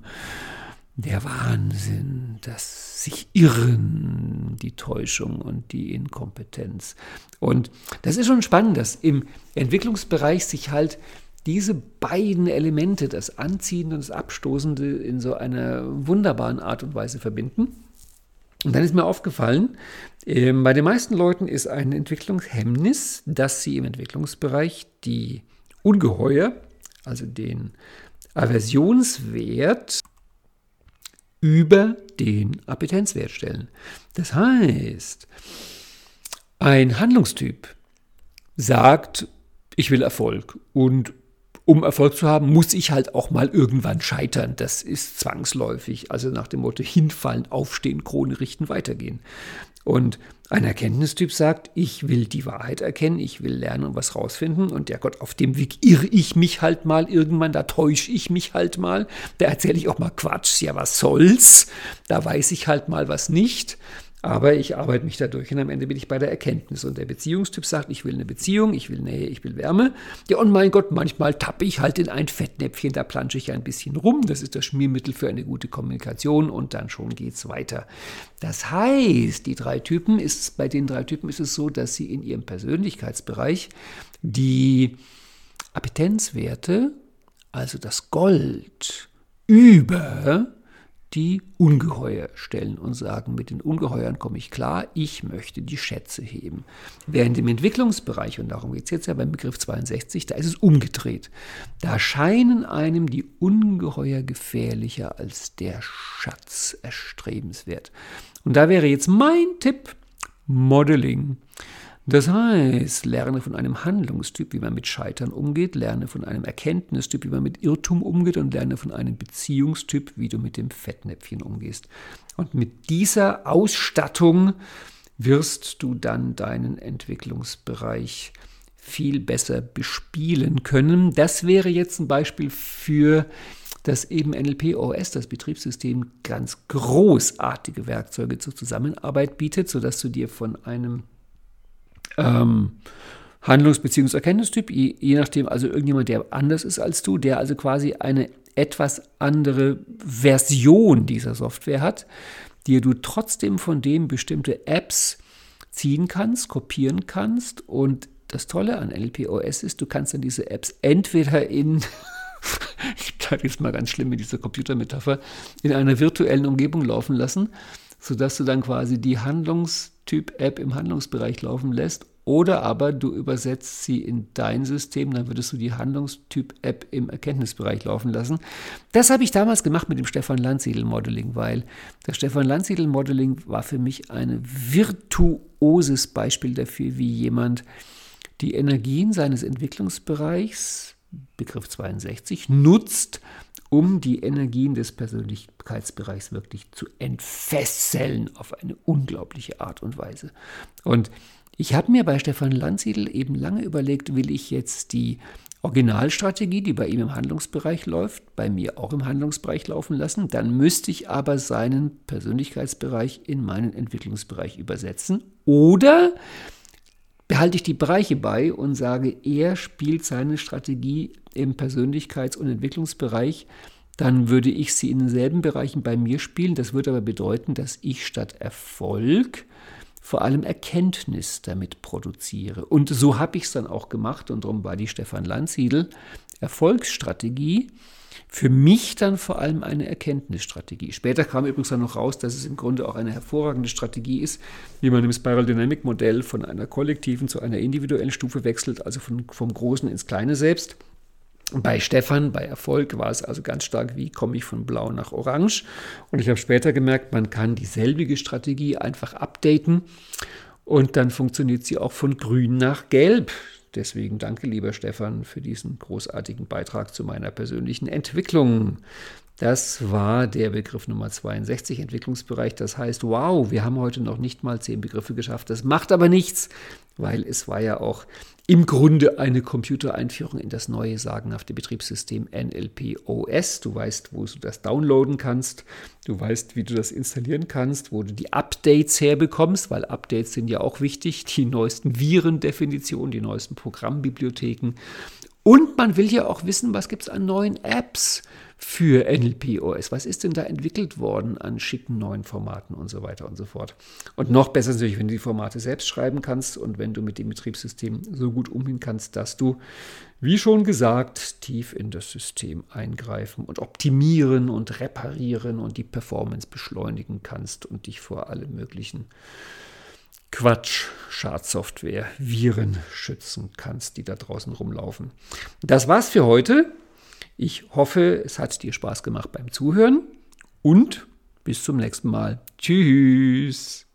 der Wahnsinn, das sich irren, die Täuschung und die Inkompetenz. Und das ist schon spannend, dass im Entwicklungsbereich sich halt diese beiden Elemente, das Anziehende und das Abstoßende, in so einer wunderbaren Art und Weise verbinden. Und dann ist mir aufgefallen, äh, bei den meisten Leuten ist ein Entwicklungshemmnis, dass sie im Entwicklungsbereich die Ungeheuer, also den Aversionswert über den Appetenzwert stellen. Das heißt, ein Handlungstyp sagt, ich will Erfolg und um Erfolg zu haben, muss ich halt auch mal irgendwann scheitern. Das ist zwangsläufig. Also nach dem Motto hinfallen, aufstehen, Krone richten, weitergehen. Und ein Erkenntnistyp sagt, ich will die Wahrheit erkennen, ich will lernen und was rausfinden. Und der Gott, auf dem Weg irre ich mich halt mal irgendwann, da täusche ich mich halt mal, da erzähle ich auch mal Quatsch, ja was soll's, da weiß ich halt mal was nicht. Aber ich arbeite mich dadurch und am Ende bin ich bei der Erkenntnis. Und der Beziehungstyp sagt, ich will eine Beziehung, ich will Nähe, ich will Wärme. Ja, und mein Gott, manchmal tappe ich halt in ein Fettnäpfchen, da plansche ich ein bisschen rum. Das ist das Schmiermittel für eine gute Kommunikation und dann schon geht's weiter. Das heißt, die drei Typen ist, bei den drei Typen ist es so, dass sie in ihrem Persönlichkeitsbereich die Appetenzwerte, also das Gold, über die Ungeheuer stellen und sagen, mit den Ungeheuern komme ich klar, ich möchte die Schätze heben. Während im Entwicklungsbereich, und darum geht es jetzt ja beim Begriff 62, da ist es umgedreht. Da scheinen einem die Ungeheuer gefährlicher als der Schatz erstrebenswert. Und da wäre jetzt mein Tipp, Modeling. Das heißt, lerne von einem Handlungstyp, wie man mit Scheitern umgeht, lerne von einem Erkenntnistyp, wie man mit Irrtum umgeht und lerne von einem Beziehungstyp, wie du mit dem Fettnäpfchen umgehst. Und mit dieser Ausstattung wirst du dann deinen Entwicklungsbereich viel besser bespielen können. Das wäre jetzt ein Beispiel für das eben NLP OS, das Betriebssystem, ganz großartige Werkzeuge zur Zusammenarbeit bietet, sodass du dir von einem ähm, Handlungs- bzw. Erkenntnistyp, je, je nachdem, also irgendjemand, der anders ist als du, der also quasi eine etwas andere Version dieser Software hat, die du trotzdem von dem bestimmte Apps ziehen kannst, kopieren kannst und das Tolle an NLP-OS ist, du kannst dann diese Apps entweder in, ich sage jetzt mal ganz schlimm mit dieser Computermetapher, in einer virtuellen Umgebung laufen lassen, sodass du dann quasi die Handlungstyp-App im Handlungsbereich laufen lässt oder aber du übersetzt sie in dein System, dann würdest du die Handlungstyp-App im Erkenntnisbereich laufen lassen. Das habe ich damals gemacht mit dem Stefan Landsiedel-Modeling, weil das Stefan Landsiedel-Modeling war für mich ein virtuoses Beispiel dafür, wie jemand die Energien seines Entwicklungsbereichs, Begriff 62, nutzt, um die Energien des Persönlichkeitsbereichs wirklich zu entfesseln auf eine unglaubliche Art und Weise. Und ich habe mir bei Stefan Landsiedel eben lange überlegt, will ich jetzt die Originalstrategie, die bei ihm im Handlungsbereich läuft, bei mir auch im Handlungsbereich laufen lassen. Dann müsste ich aber seinen Persönlichkeitsbereich in meinen Entwicklungsbereich übersetzen. Oder behalte ich die Bereiche bei und sage, er spielt seine Strategie im Persönlichkeits- und Entwicklungsbereich. Dann würde ich sie in denselben Bereichen bei mir spielen. Das würde aber bedeuten, dass ich statt Erfolg vor allem Erkenntnis damit produziere. Und so habe ich es dann auch gemacht und darum war die Stefan Landsiedel Erfolgsstrategie für mich dann vor allem eine Erkenntnisstrategie. Später kam übrigens dann noch raus, dass es im Grunde auch eine hervorragende Strategie ist, wie man im Spiral Dynamic Modell von einer kollektiven zu einer individuellen Stufe wechselt, also von, vom Großen ins Kleine selbst. Bei Stefan, bei Erfolg war es also ganz stark, wie komme ich von Blau nach Orange. Und ich habe später gemerkt, man kann dieselbige Strategie einfach updaten und dann funktioniert sie auch von Grün nach Gelb. Deswegen danke, lieber Stefan, für diesen großartigen Beitrag zu meiner persönlichen Entwicklung. Das war der Begriff Nummer 62, Entwicklungsbereich. Das heißt, wow, wir haben heute noch nicht mal zehn Begriffe geschafft. Das macht aber nichts, weil es war ja auch im Grunde eine Computereinführung in das neue sagenhafte Betriebssystem NLP OS. Du weißt, wo du das downloaden kannst, du weißt, wie du das installieren kannst, wo du die Updates herbekommst, weil Updates sind ja auch wichtig, die neuesten Virendefinitionen, die neuesten Programmbibliotheken. Und man will ja auch wissen, was gibt es an neuen Apps für NLP-OS. Was ist denn da entwickelt worden an schicken neuen Formaten und so weiter und so fort? Und noch besser natürlich, wenn du die Formate selbst schreiben kannst und wenn du mit dem Betriebssystem so gut umgehen kannst, dass du, wie schon gesagt, tief in das System eingreifen und optimieren und reparieren und die Performance beschleunigen kannst und dich vor allem möglichen Quatsch, Schadsoftware, Viren schützen kannst, die da draußen rumlaufen. Das war's für heute. Ich hoffe, es hat dir Spaß gemacht beim Zuhören und bis zum nächsten Mal. Tschüss.